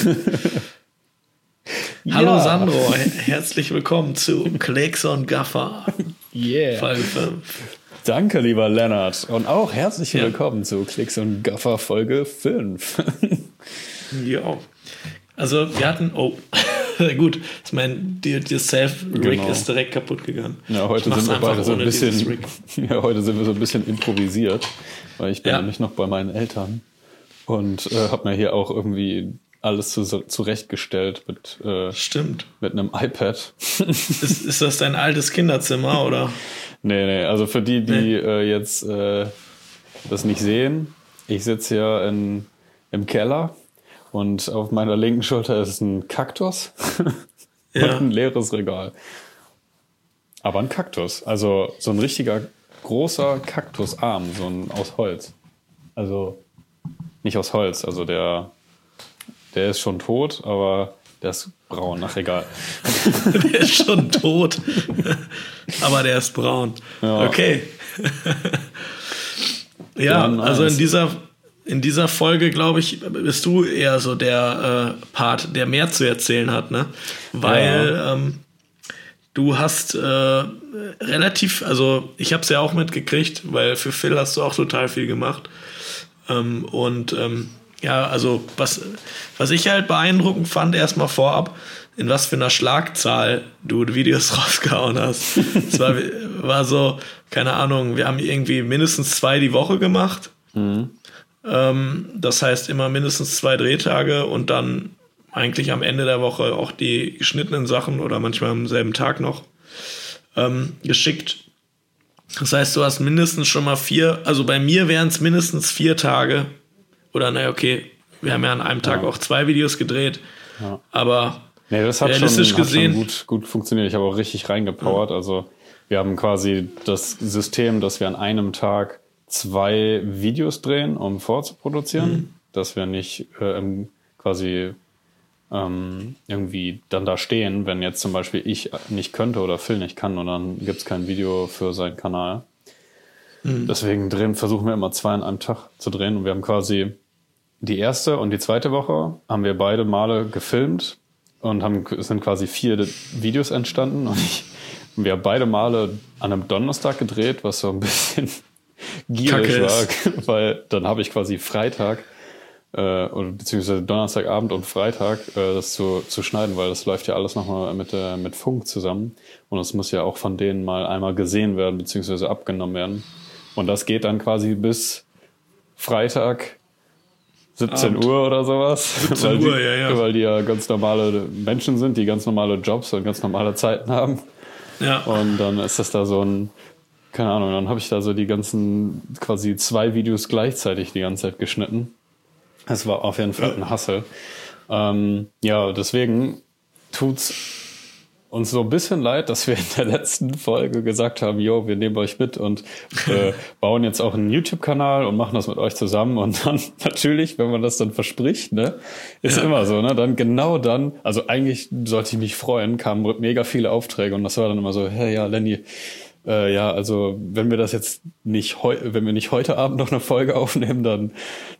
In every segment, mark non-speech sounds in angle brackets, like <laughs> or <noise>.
<laughs> Hallo Sandro, herzlich willkommen zu Klecks und Gaffer. Yeah. Folge 5. Danke, lieber Lennart. Und auch herzlich ja. willkommen zu Klicks und Gaffer Folge 5. ja. Also wir hatten, oh, <laughs> gut, ich meine, Do-It-Yourself-Rig genau. ist direkt kaputt gegangen. Ja, heute sind wir beide so ein bisschen, <laughs> ja, heute sind wir so ein bisschen improvisiert, weil ich bin ja. nämlich noch bei meinen Eltern und äh, habe mir hier auch irgendwie alles zu, zurechtgestellt mit, äh, Stimmt. mit einem iPad. <laughs> ist, ist das dein altes Kinderzimmer oder? Nee, nee, also für die, die nee. äh, jetzt äh, das nicht sehen, ich sitze hier in, im Keller und auf meiner linken Schulter ist ein Kaktus <laughs> ja. und ein leeres Regal. Aber ein Kaktus, also so ein richtiger großer Kaktusarm, so ein aus Holz. Also nicht aus Holz, also der der ist schon tot, aber der ist braun, ach egal. <laughs> der ist schon tot, aber der ist braun. Ja. Okay. <laughs> ja, also in dieser, in dieser Folge, glaube ich, bist du eher so der äh, Part, der mehr zu erzählen hat, ne? Weil ja. ähm, du hast äh, relativ, also ich habe es ja auch mitgekriegt, weil für Phil hast du auch total viel gemacht. Ähm, und ähm, ja, also was, was ich halt beeindruckend fand, erstmal vorab, in was für einer Schlagzahl du Videos <laughs> rausgehauen hast. Es war, war so, keine Ahnung, wir haben irgendwie mindestens zwei die Woche gemacht. Mhm. Ähm, das heißt immer mindestens zwei Drehtage und dann eigentlich am Ende der Woche auch die geschnittenen Sachen oder manchmal am selben Tag noch ähm, geschickt. Das heißt, du hast mindestens schon mal vier, also bei mir wären es mindestens vier Tage oder naja, okay, wir haben ja an einem Tag ja. auch zwei Videos gedreht. Ja. Aber nee, das hat realistisch schon, gesehen. Hat schon gut, gut funktioniert. Ich habe auch richtig reingepowert. Ja. Also wir haben quasi das System, dass wir an einem Tag zwei Videos drehen, um vorzuproduzieren. Mhm. Dass wir nicht äh, quasi ähm, irgendwie dann da stehen, wenn jetzt zum Beispiel ich nicht könnte oder Phil nicht kann und dann gibt es kein Video für seinen Kanal. Mhm. Deswegen drehen, versuchen wir immer zwei an einem Tag zu drehen und wir haben quasi die erste und die zweite Woche haben wir beide Male gefilmt und haben, es sind quasi vier Videos entstanden und ich, wir haben beide Male an einem Donnerstag gedreht, was so ein bisschen <laughs> gierig war, <laughs> weil dann habe ich quasi Freitag äh, oder beziehungsweise Donnerstagabend und Freitag äh, das zu, zu schneiden, weil das läuft ja alles nochmal mit, äh, mit Funk zusammen und es muss ja auch von denen mal einmal gesehen werden beziehungsweise abgenommen werden. Und das geht dann quasi bis Freitag 17 Abend. Uhr oder sowas. 17 Uhr, die, ja, ja. Weil die ja ganz normale Menschen sind, die ganz normale Jobs und ganz normale Zeiten haben. Ja. Und dann ist das da so ein, keine Ahnung, dann habe ich da so die ganzen, quasi zwei Videos gleichzeitig die ganze Zeit geschnitten. Es war auf jeden Fall ein Hassel. Ähm, ja, deswegen tut's uns so ein bisschen leid, dass wir in der letzten Folge gesagt haben, jo, wir nehmen euch mit und äh, <laughs> bauen jetzt auch einen YouTube-Kanal und machen das mit euch zusammen. Und dann <laughs> natürlich, wenn man das dann verspricht, ne, ist ja. immer so, ne, dann genau dann, also eigentlich sollte ich mich freuen, kamen mega viele Aufträge und das war dann immer so, hey, ja, Lenny, äh, ja, also wenn wir das jetzt nicht heute, wenn wir nicht heute Abend noch eine Folge aufnehmen, dann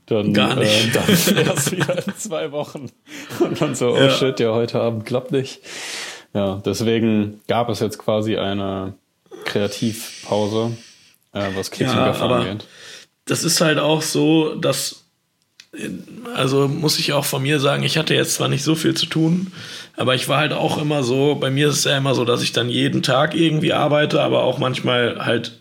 dann Gar nicht. Äh, dann <laughs> erst wieder in zwei Wochen und dann so, oh ja. shit, ja, heute Abend klappt nicht. Ja, deswegen gab es jetzt quasi eine Kreativpause, äh, was Klicks ja, angeht. Das ist halt auch so, dass, also muss ich auch von mir sagen, ich hatte jetzt zwar nicht so viel zu tun, aber ich war halt auch immer so, bei mir ist es ja immer so, dass ich dann jeden Tag irgendwie arbeite, aber auch manchmal halt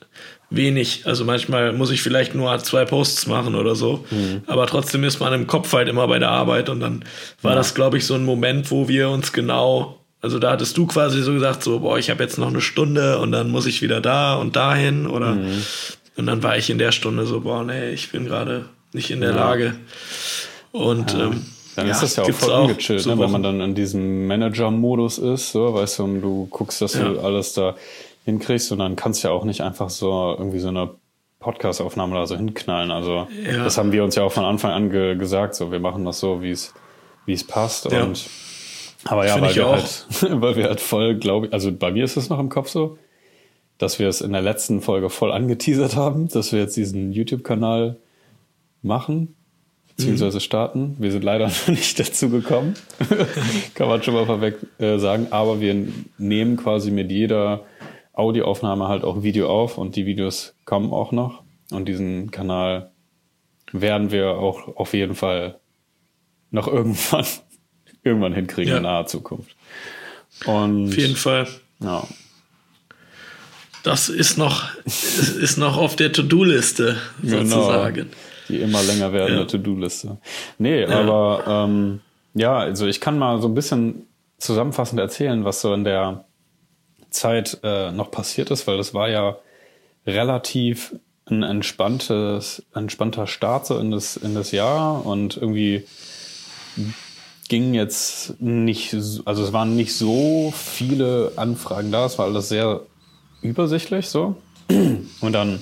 wenig. Also manchmal muss ich vielleicht nur zwei Posts machen oder so. Mhm. Aber trotzdem ist man im Kopf halt immer bei der Arbeit. Und dann war ja. das, glaube ich, so ein Moment, wo wir uns genau also da hattest du quasi so gesagt, so, boah, ich habe jetzt noch eine Stunde und dann muss ich wieder da und dahin oder mhm. und dann war ich in der Stunde so, boah, nee, ich bin gerade nicht in der ja. Lage. Und ja. ähm, dann ja, ist das ja auch voll ungechillt, ne, wenn man dann in diesem Manager-Modus ist, so, weißt du, du guckst, dass du alles da hinkriegst und dann kannst du ja auch nicht einfach so irgendwie so eine Podcast-Aufnahme da so hinknallen. Also das haben wir uns ja auch von Anfang an ge gesagt, so wir machen das so, wie es wie es passt und aber ja, weil wir, halt, <laughs> weil wir halt voll, glaube ich, also bei mir ist es noch im Kopf so, dass wir es in der letzten Folge voll angeteasert haben, dass wir jetzt diesen YouTube-Kanal machen. beziehungsweise mhm. starten. Wir sind leider <laughs> noch nicht dazu gekommen, <laughs> kann man schon mal vorweg äh, sagen. Aber wir nehmen quasi mit jeder Audioaufnahme halt auch Video auf und die Videos kommen auch noch. Und diesen Kanal werden wir auch auf jeden Fall noch irgendwann, irgendwann hinkriegen ja. in naher Zukunft. Und, auf jeden Fall. Ja. Das ist noch, <laughs> ist noch auf der To-Do-Liste genau. sozusagen. Genau. Die immer länger werdende ja. To-Do-Liste. Nee, ja. aber ähm, ja, also ich kann mal so ein bisschen zusammenfassend erzählen, was so in der Zeit äh, noch passiert ist, weil das war ja relativ ein entspanntes, entspannter Start so in das, in das Jahr und irgendwie ging jetzt nicht, also es waren nicht so viele Anfragen da, es war alles sehr übersichtlich so. Und dann,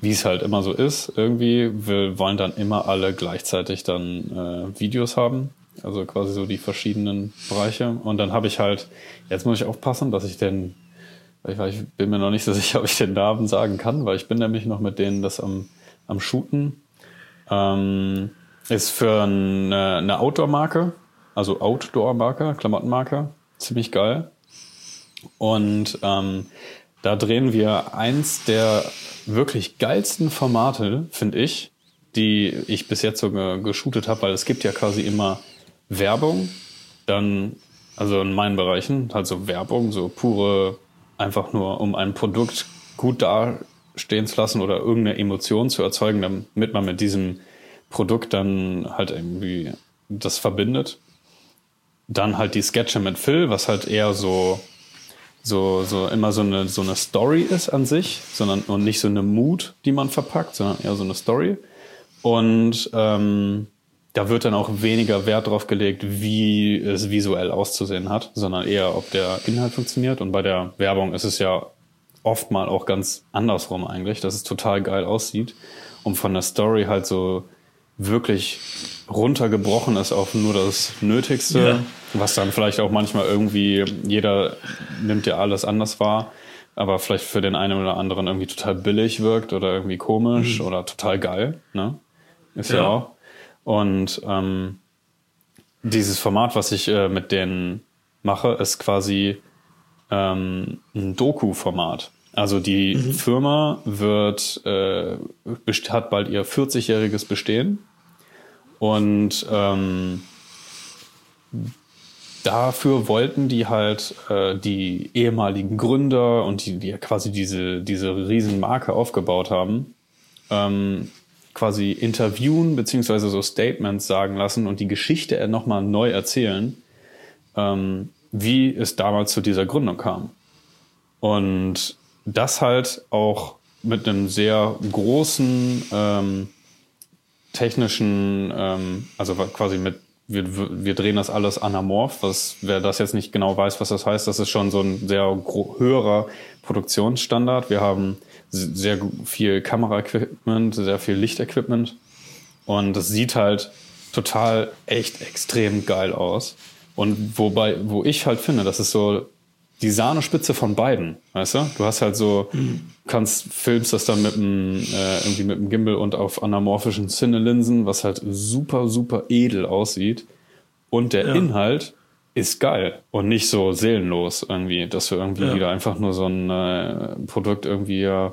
wie es halt immer so ist, irgendwie, wir wollen dann immer alle gleichzeitig dann äh, Videos haben. Also quasi so die verschiedenen Bereiche. Und dann habe ich halt, jetzt muss ich aufpassen, dass ich den, ich, ich bin mir noch nicht so <laughs> sicher, ob ich den Namen sagen kann, weil ich bin nämlich noch mit denen das am, am Shooten. Ähm, ist für eine, eine Outdoor-Marke, also Outdoor-Marke, Klamottenmarke, ziemlich geil. Und ähm, da drehen wir eins der wirklich geilsten Formate, finde ich, die ich bis jetzt so geshootet habe, weil es gibt ja quasi immer Werbung, dann, also in meinen Bereichen, halt so Werbung, so pure, einfach nur um ein Produkt gut dastehen zu lassen oder irgendeine Emotion zu erzeugen, damit man mit diesem Produkt dann halt irgendwie das verbindet. Dann halt die Sketche mit Phil, was halt eher so so, so immer so eine, so eine Story ist an sich, sondern und nicht so eine Mut, die man verpackt, sondern eher so eine Story. Und ähm, da wird dann auch weniger Wert drauf gelegt, wie es visuell auszusehen hat, sondern eher, ob der Inhalt funktioniert. Und bei der Werbung ist es ja oft mal auch ganz andersrum eigentlich, dass es total geil aussieht und von der Story halt so wirklich runtergebrochen ist auf nur das Nötigste, ja. Was dann vielleicht auch manchmal irgendwie, jeder nimmt ja alles anders wahr, aber vielleicht für den einen oder anderen irgendwie total billig wirkt oder irgendwie komisch mhm. oder total geil, ne? Ist ja, ja auch. Und ähm, dieses Format, was ich äh, mit denen mache, ist quasi ähm, ein Doku-Format. Also die mhm. Firma wird, äh, hat bald ihr 40-jähriges Bestehen und ähm, dafür wollten die halt äh, die ehemaligen Gründer und die, die quasi diese, diese Riesenmarke aufgebaut haben, ähm, quasi interviewen beziehungsweise so Statements sagen lassen und die Geschichte nochmal neu erzählen, ähm, wie es damals zu dieser Gründung kam. Und das halt auch mit einem sehr großen ähm, technischen, ähm, also quasi mit, wir, wir drehen das alles anamorph, was, wer das jetzt nicht genau weiß, was das heißt, das ist schon so ein sehr höherer Produktionsstandard. Wir haben sehr viel Kameraequipment, sehr viel Lichtequipment und das sieht halt total echt extrem geil aus. Und wobei, wo ich halt finde, das ist so die Sahnespitze von beiden, weißt du? Du hast halt so, kannst filmst das dann mit dem äh, irgendwie mit dem Gimbal und auf anamorphischen Cinelinsen, was halt super super edel aussieht und der ja. Inhalt ist geil und nicht so seelenlos irgendwie, dass du irgendwie ja. wieder einfach nur so ein äh, Produkt irgendwie ja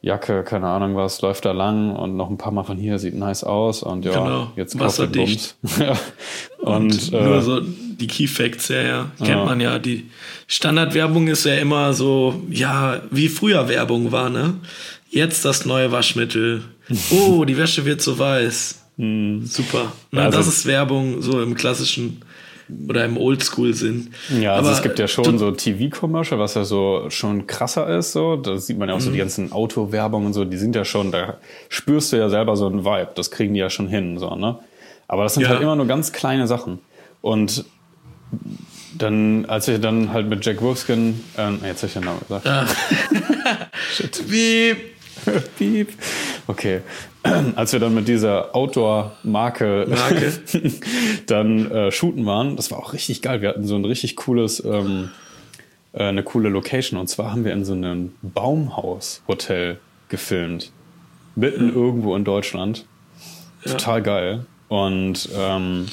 Jacke, keine Ahnung was, läuft da lang und noch ein paar Mal von hier sieht nice aus und ja, genau. jetzt wasserdicht. <laughs> ja. Und, und äh, nur so die Key Facts, ja, ja, kennt ja. man ja. Die Standardwerbung ist ja immer so, ja, wie früher Werbung war, ne? Jetzt das neue Waschmittel. <laughs> Oh, die Wäsche wird so weiß. Hm. Super. Na, also, das ist Werbung so im klassischen oder im Oldschool-Sinn. Ja, also Aber es gibt ja schon so TV-Commercial, was ja so schon krasser ist. So, da sieht man ja auch so die mhm. ganzen Autowerbungen und so. Die sind ja schon, da spürst du ja selber so einen Vibe. Das kriegen die ja schon hin, so ne. Aber das sind ja. halt immer nur ganz kleine Sachen. Und dann, als ich dann halt mit Jack Wolfskin, ähm, jetzt habe ich den Namen gesagt. Ja. <laughs> Shit. Piep. Piep. Okay. <clears throat> als wir dann mit dieser Outdoor-Marke Marke. <laughs> dann äh, shooten waren, das war auch richtig geil. Wir hatten so ein richtig cooles, ähm, äh, eine coole Location. Und zwar haben wir in so einem Baumhaus-Hotel gefilmt. Mitten mhm. irgendwo in Deutschland. total geil. Und ähm,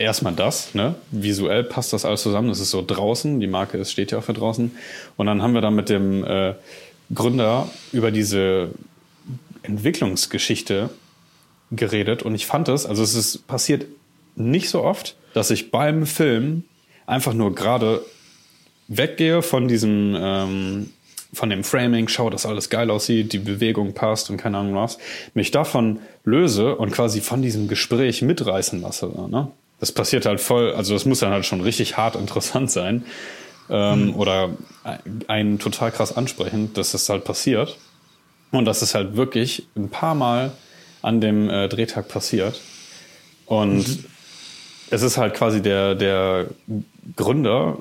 erstmal das, ne? Visuell passt das alles zusammen. Das ist so draußen, die Marke ist, steht ja auch für draußen. Und dann haben wir dann mit dem äh, Gründer über diese Entwicklungsgeschichte geredet und ich fand es, also es ist passiert nicht so oft, dass ich beim Film einfach nur gerade weggehe von diesem ähm, von dem Framing, schaue, dass alles geil aussieht, die Bewegung passt und keine Ahnung was, mich davon löse und quasi von diesem Gespräch mitreißen lasse. Ne? Das passiert halt voll, also das muss dann halt schon richtig hart interessant sein ähm, mhm. oder einen total krass ansprechen, dass das halt passiert. Und das ist halt wirklich ein paar Mal an dem äh, Drehtag passiert. Und mhm. es ist halt quasi der, der Gründer,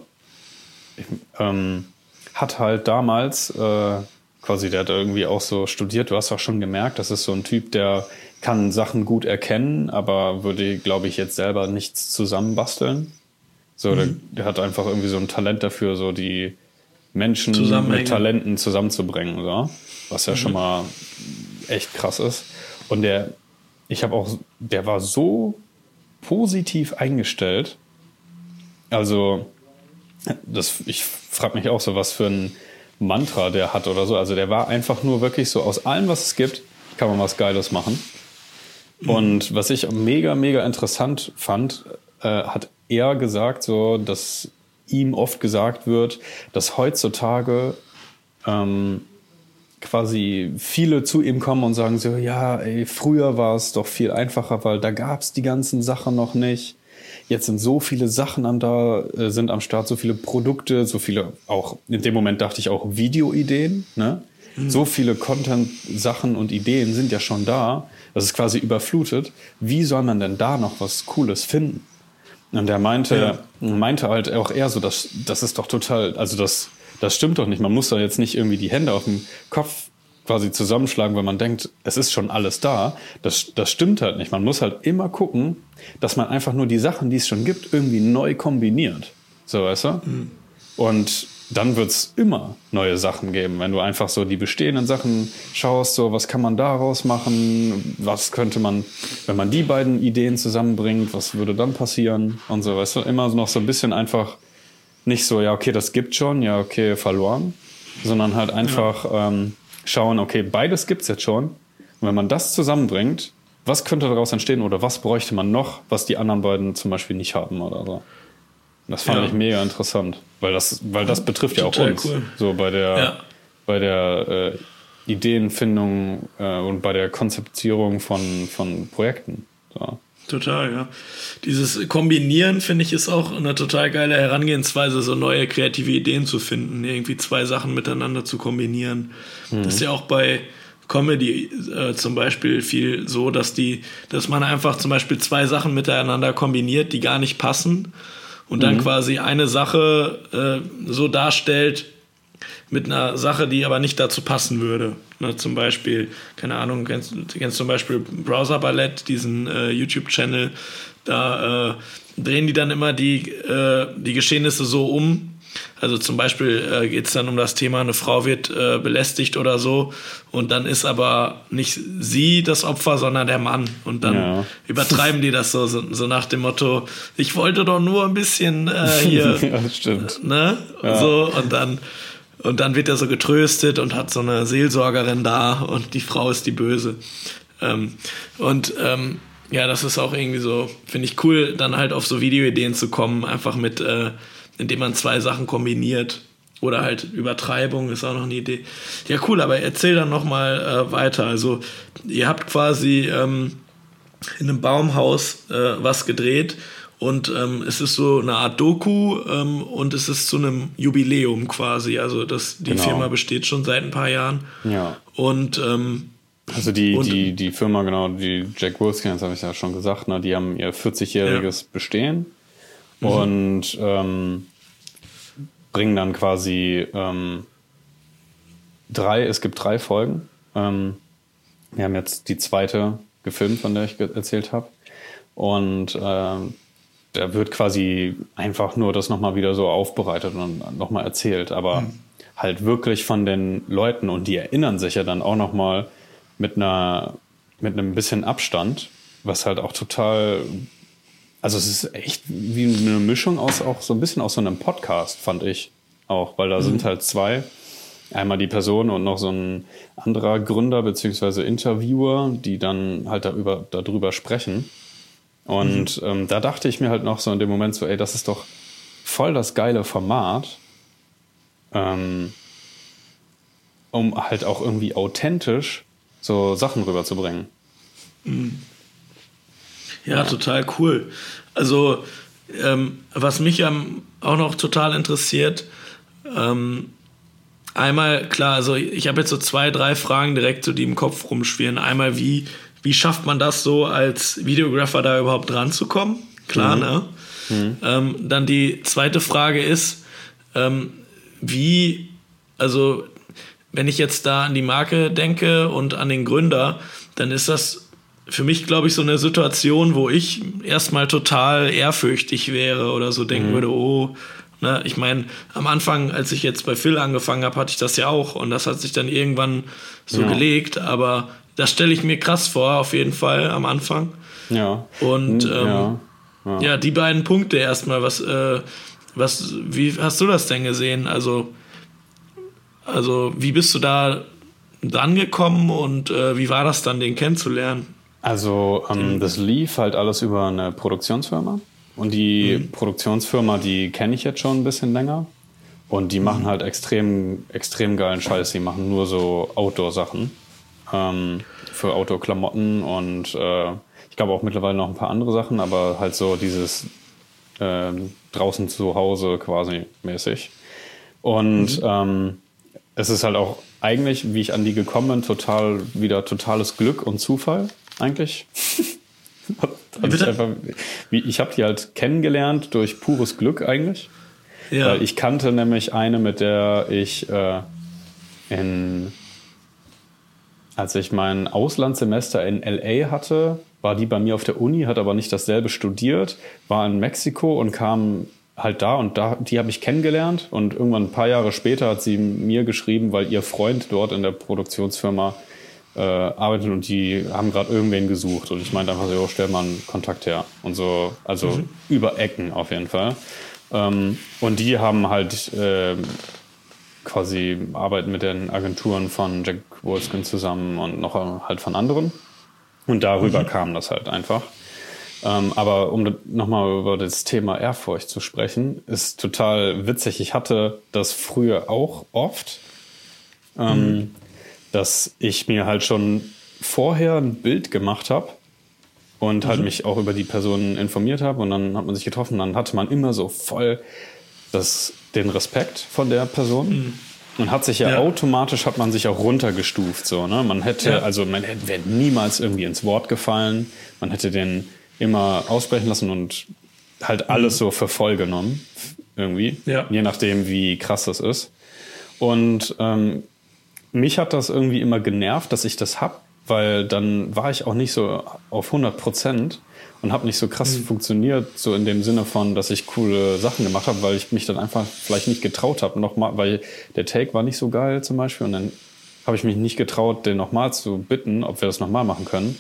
ich, ähm, hat halt damals, äh, quasi, der hat irgendwie auch so studiert, du hast auch schon gemerkt, das ist so ein Typ, der kann Sachen gut erkennen, aber würde, glaube ich, jetzt selber nichts zusammenbasteln. So, mhm. der, hat einfach irgendwie so ein Talent dafür, so die Menschen mit Talenten zusammenzubringen, so. was ja mhm. schon mal echt krass ist. Und der, ich habe auch, der war so positiv eingestellt. Also, das, ich frage mich auch so, was für ein Mantra der hat oder so. Also der war einfach nur wirklich so, aus allem, was es gibt, kann man was Geiles machen. Und was ich mega, mega interessant fand, äh, hat er gesagt, so, dass ihm oft gesagt wird, dass heutzutage ähm, quasi viele zu ihm kommen und sagen so, ja, ey, früher war es doch viel einfacher, weil da gab es die ganzen Sachen noch nicht. Jetzt sind so viele Sachen am da, äh, sind am Start, so viele Produkte, so viele auch, in dem Moment dachte ich auch Videoideen, ne? Mhm. So viele Content-Sachen und Ideen sind ja schon da. Das ist quasi überflutet. Wie soll man denn da noch was Cooles finden? Und er meinte, ja. meinte halt auch eher so, dass das ist doch total, also das das stimmt doch nicht. Man muss da jetzt nicht irgendwie die Hände auf dem Kopf quasi zusammenschlagen, weil man denkt, es ist schon alles da. Das, das stimmt halt nicht. Man muss halt immer gucken, dass man einfach nur die Sachen, die es schon gibt, irgendwie neu kombiniert. So, weißt du? Mhm. Und dann wird's immer neue Sachen geben. Wenn du einfach so die bestehenden Sachen schaust, so was kann man daraus machen, was könnte man, wenn man die beiden Ideen zusammenbringt, was würde dann passieren und so, weißt du, immer noch so ein bisschen einfach nicht so, ja, okay, das gibt schon, ja, okay, verloren, sondern halt einfach ja. ähm, schauen, okay, beides gibt's jetzt schon. Und wenn man das zusammenbringt, was könnte daraus entstehen oder was bräuchte man noch, was die anderen beiden zum Beispiel nicht haben oder so. Das fand ja. ich mega interessant, weil das, weil das betrifft ja auch uns. Cool. So bei der, ja. bei der äh, Ideenfindung äh, und bei der Konzeptierung von, von Projekten. So. Total, ja. Dieses Kombinieren, finde ich, ist auch eine total geile Herangehensweise, so neue kreative Ideen zu finden, irgendwie zwei Sachen miteinander zu kombinieren. Mhm. Das ist ja auch bei Comedy äh, zum Beispiel viel so, dass die, dass man einfach zum Beispiel zwei Sachen miteinander kombiniert, die gar nicht passen und dann mhm. quasi eine Sache äh, so darstellt, mit einer Sache, die aber nicht dazu passen würde. Ne, zum Beispiel, keine Ahnung, kennst, kennst zum Beispiel Browser Ballett, diesen äh, YouTube-Channel, da äh, drehen die dann immer die, äh, die Geschehnisse so um. Also zum Beispiel äh, geht es dann um das Thema, eine Frau wird äh, belästigt oder so und dann ist aber nicht sie das Opfer, sondern der Mann. Und dann ja. übertreiben die das so, so, so, nach dem Motto, ich wollte doch nur ein bisschen äh, hier. <laughs> ja, das stimmt. Ne? Ja. So, und dann und dann wird er so getröstet und hat so eine Seelsorgerin da und die Frau ist die Böse. Ähm, und ähm, ja, das ist auch irgendwie so, finde ich cool, dann halt auf so Videoideen zu kommen, einfach mit, äh, indem man zwei Sachen kombiniert. Oder halt Übertreibung ist auch noch eine Idee. Ja, cool, aber erzähl dann nochmal äh, weiter. Also, ihr habt quasi ähm, in einem Baumhaus äh, was gedreht und ähm, es ist so eine Art Doku ähm, und es ist zu einem Jubiläum quasi. Also das, die genau. Firma besteht schon seit ein paar Jahren. Ja. Und ähm, also die, und, die, die Firma, genau, die Jack Wolfskin, das habe ich ja schon gesagt, ne, die haben ihr 40-jähriges ja. Bestehen mhm. und ähm, bringen dann quasi ähm, drei, es gibt drei Folgen. Ähm, wir haben jetzt die zweite gefilmt, von der ich erzählt habe. Und ähm, da wird quasi einfach nur das nochmal wieder so aufbereitet und nochmal erzählt, aber mhm. halt wirklich von den Leuten und die erinnern sich ja dann auch nochmal mit einer, mit einem bisschen Abstand was halt auch total, also es ist echt wie eine Mischung aus auch so ein bisschen aus so einem Podcast, fand ich auch, weil da mhm. sind halt zwei, einmal die Person und noch so ein anderer Gründer beziehungsweise Interviewer, die dann halt darüber, darüber sprechen. Und mhm. ähm, da dachte ich mir halt noch so in dem Moment so, ey, das ist doch voll das geile Format, ähm, um halt auch irgendwie authentisch so Sachen rüberzubringen. Mhm. Ja, total cool. Also, ähm, was mich ähm, auch noch total interessiert, ähm, einmal, klar, also ich habe jetzt so zwei, drei Fragen direkt, so die im Kopf rumschwirren. Einmal, wie, wie schafft man das so, als Videographer da überhaupt ranzukommen? Klar, mhm. ne? Mhm. Ähm, dann die zweite Frage ist, ähm, wie, also wenn ich jetzt da an die Marke denke und an den Gründer, dann ist das für mich, glaube ich, so eine Situation, wo ich erstmal total ehrfürchtig wäre oder so denken mhm. würde, oh, ne, ich meine, am Anfang, als ich jetzt bei Phil angefangen habe, hatte ich das ja auch und das hat sich dann irgendwann so ja. gelegt, aber das stelle ich mir krass vor, auf jeden Fall am Anfang. Ja. Und ähm, ja. Ja. ja. die beiden Punkte erstmal, was, äh, was, wie hast du das denn gesehen? Also, also wie bist du da dran gekommen und äh, wie war das dann, den kennenzulernen? Also ähm, das lief halt alles über eine Produktionsfirma. Und die mhm. Produktionsfirma, die kenne ich jetzt schon ein bisschen länger. Und die machen mhm. halt extrem, extrem geilen Scheiß. Die machen nur so Outdoor-Sachen ähm, für Outdoor-Klamotten und äh, ich glaube auch mittlerweile noch ein paar andere Sachen, aber halt so dieses äh, draußen zu Hause quasi mäßig. Und mhm. ähm, es ist halt auch eigentlich, wie ich an die gekommen bin, total wieder totales Glück und Zufall eigentlich. <laughs> ich einfach, ich habe die halt kennengelernt durch pures Glück eigentlich. Ja. Weil ich kannte nämlich eine, mit der ich äh, in als ich mein Auslandssemester in LA hatte, war die bei mir auf der Uni, hat aber nicht dasselbe studiert, war in Mexiko und kam halt da und da, die habe ich kennengelernt und irgendwann ein paar Jahre später hat sie mir geschrieben, weil ihr Freund dort in der Produktionsfirma äh, arbeitet und die haben gerade irgendwen gesucht. Und ich meinte einfach so, jo, stell mal einen Kontakt her. Und so, also mhm. über Ecken auf jeden Fall. Ähm, und die haben halt äh, quasi arbeiten mit den Agenturen von Jack Wolfskin zusammen und noch halt von anderen. Und darüber mhm. kam das halt einfach. Ähm, aber um nochmal über das Thema Ehrfurcht zu sprechen, ist total witzig. Ich hatte das früher auch oft. Ähm, mhm dass ich mir halt schon vorher ein Bild gemacht habe und halt mhm. mich auch über die Person informiert habe und dann hat man sich getroffen, dann hatte man immer so voll das, den Respekt von der Person. Mhm. Und hat sich ja, ja, automatisch hat man sich auch runtergestuft so, ne? Man hätte ja. also man hätte wäre niemals irgendwie ins Wort gefallen. Man hätte den immer aussprechen lassen und halt alles mhm. so für voll genommen irgendwie, ja. je nachdem wie krass das ist. Und ähm, mich hat das irgendwie immer genervt, dass ich das hab, weil dann war ich auch nicht so auf 100 Prozent und habe nicht so krass mhm. funktioniert, so in dem Sinne von, dass ich coole Sachen gemacht habe, weil ich mich dann einfach vielleicht nicht getraut habe, nochmal, weil der Take war nicht so geil zum Beispiel und dann habe ich mich nicht getraut, den nochmal zu bitten, ob wir das nochmal machen können.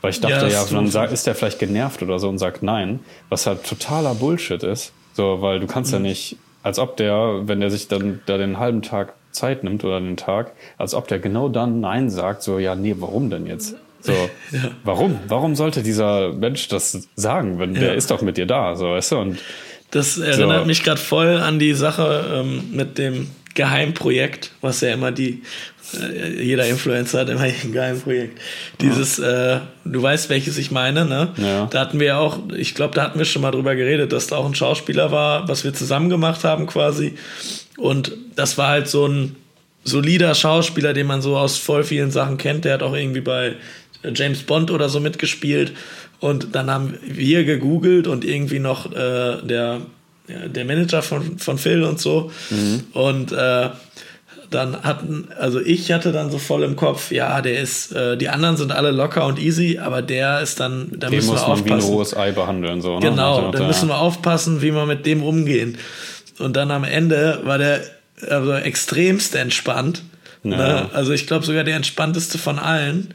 Weil ich dachte, ja, ja dann sagt, ist der vielleicht genervt oder so und sagt nein, was halt totaler Bullshit ist. So, weil du kannst mhm. ja nicht, als ob der, wenn der sich dann da den halben Tag Zeit nimmt oder den Tag, als ob der genau dann Nein sagt, so, ja, nee, warum denn jetzt? So, ja. warum? Warum sollte dieser Mensch das sagen, wenn ja. der ist doch mit dir da, so, weißt du? Und das erinnert so. mich gerade voll an die Sache ähm, mit dem Geheimprojekt, was ja immer die, äh, jeder Influencer hat immer <laughs> ein Geheimprojekt. Dieses, äh, du weißt, welches ich meine, ne? Ja. Da hatten wir ja auch, ich glaube, da hatten wir schon mal drüber geredet, dass da auch ein Schauspieler war, was wir zusammen gemacht haben quasi. Und das war halt so ein solider Schauspieler, den man so aus voll vielen Sachen kennt. Der hat auch irgendwie bei James Bond oder so mitgespielt. Und dann haben wir gegoogelt und irgendwie noch äh, der, der Manager von, von Phil und so. Mhm. Und äh, dann hatten, also ich hatte dann so voll im Kopf, ja, der ist, äh, die anderen sind alle locker und easy, aber der ist dann, da müssen muss wir aufpassen. wie ein rohes Ei behandeln, so. Ne? Genau, da müssen wir aufpassen, wie wir mit dem umgehen. Und dann am Ende war der also extremst entspannt. Ne? Also ich glaube sogar der entspannteste von allen.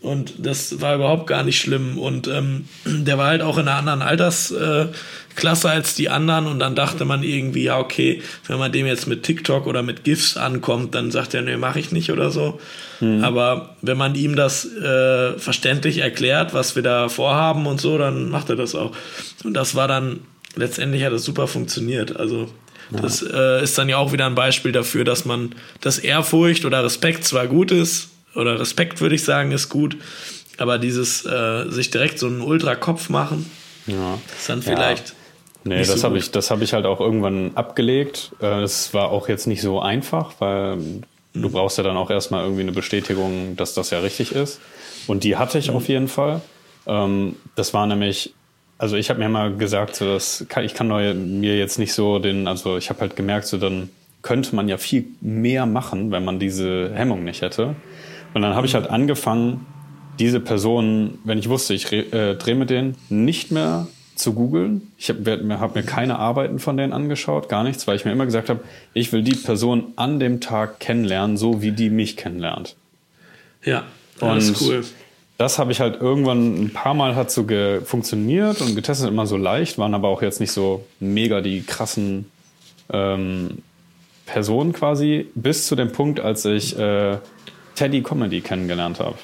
Und das war überhaupt gar nicht schlimm. Und ähm, <clears throat> der war halt auch in einer anderen Altersklasse äh, als die anderen. Und dann dachte man irgendwie, ja, okay, wenn man dem jetzt mit TikTok oder mit GIFs ankommt, dann sagt er, nee, mache ich nicht oder so. Mhm. Aber wenn man ihm das äh, verständlich erklärt, was wir da vorhaben und so, dann macht er das auch. Und das war dann, letztendlich hat das super funktioniert. Also das äh, ist dann ja auch wieder ein Beispiel dafür, dass man, dass Ehrfurcht oder Respekt zwar gut ist, oder Respekt würde ich sagen, ist gut. Aber dieses äh, sich direkt so einen Ultra-Kopf machen, ja. ist dann vielleicht. Ja. Nee, das so habe ich, das habe ich halt auch irgendwann abgelegt. Es äh, war auch jetzt nicht so einfach, weil mhm. du brauchst ja dann auch erstmal irgendwie eine Bestätigung, dass das ja richtig ist. Und die hatte ich mhm. auf jeden Fall. Ähm, das war nämlich, also ich habe mir mal gesagt, so dass ich kann mir jetzt nicht so den, also ich habe halt gemerkt, so dann könnte man ja viel mehr machen, wenn man diese Hemmung nicht hätte. Und dann habe ich halt angefangen, diese Personen, wenn ich wusste, ich äh, drehe mit denen, nicht mehr zu googeln. Ich habe mir, hab mir keine Arbeiten von denen angeschaut, gar nichts, weil ich mir immer gesagt habe, ich will die Person an dem Tag kennenlernen, so wie die mich kennenlernt. Ja, das und ist cool. Das habe ich halt irgendwann ein paar Mal hat so funktioniert und getestet, immer so leicht, waren aber auch jetzt nicht so mega die krassen ähm, Personen quasi, bis zu dem Punkt, als ich äh, Teddy Comedy kennengelernt habe.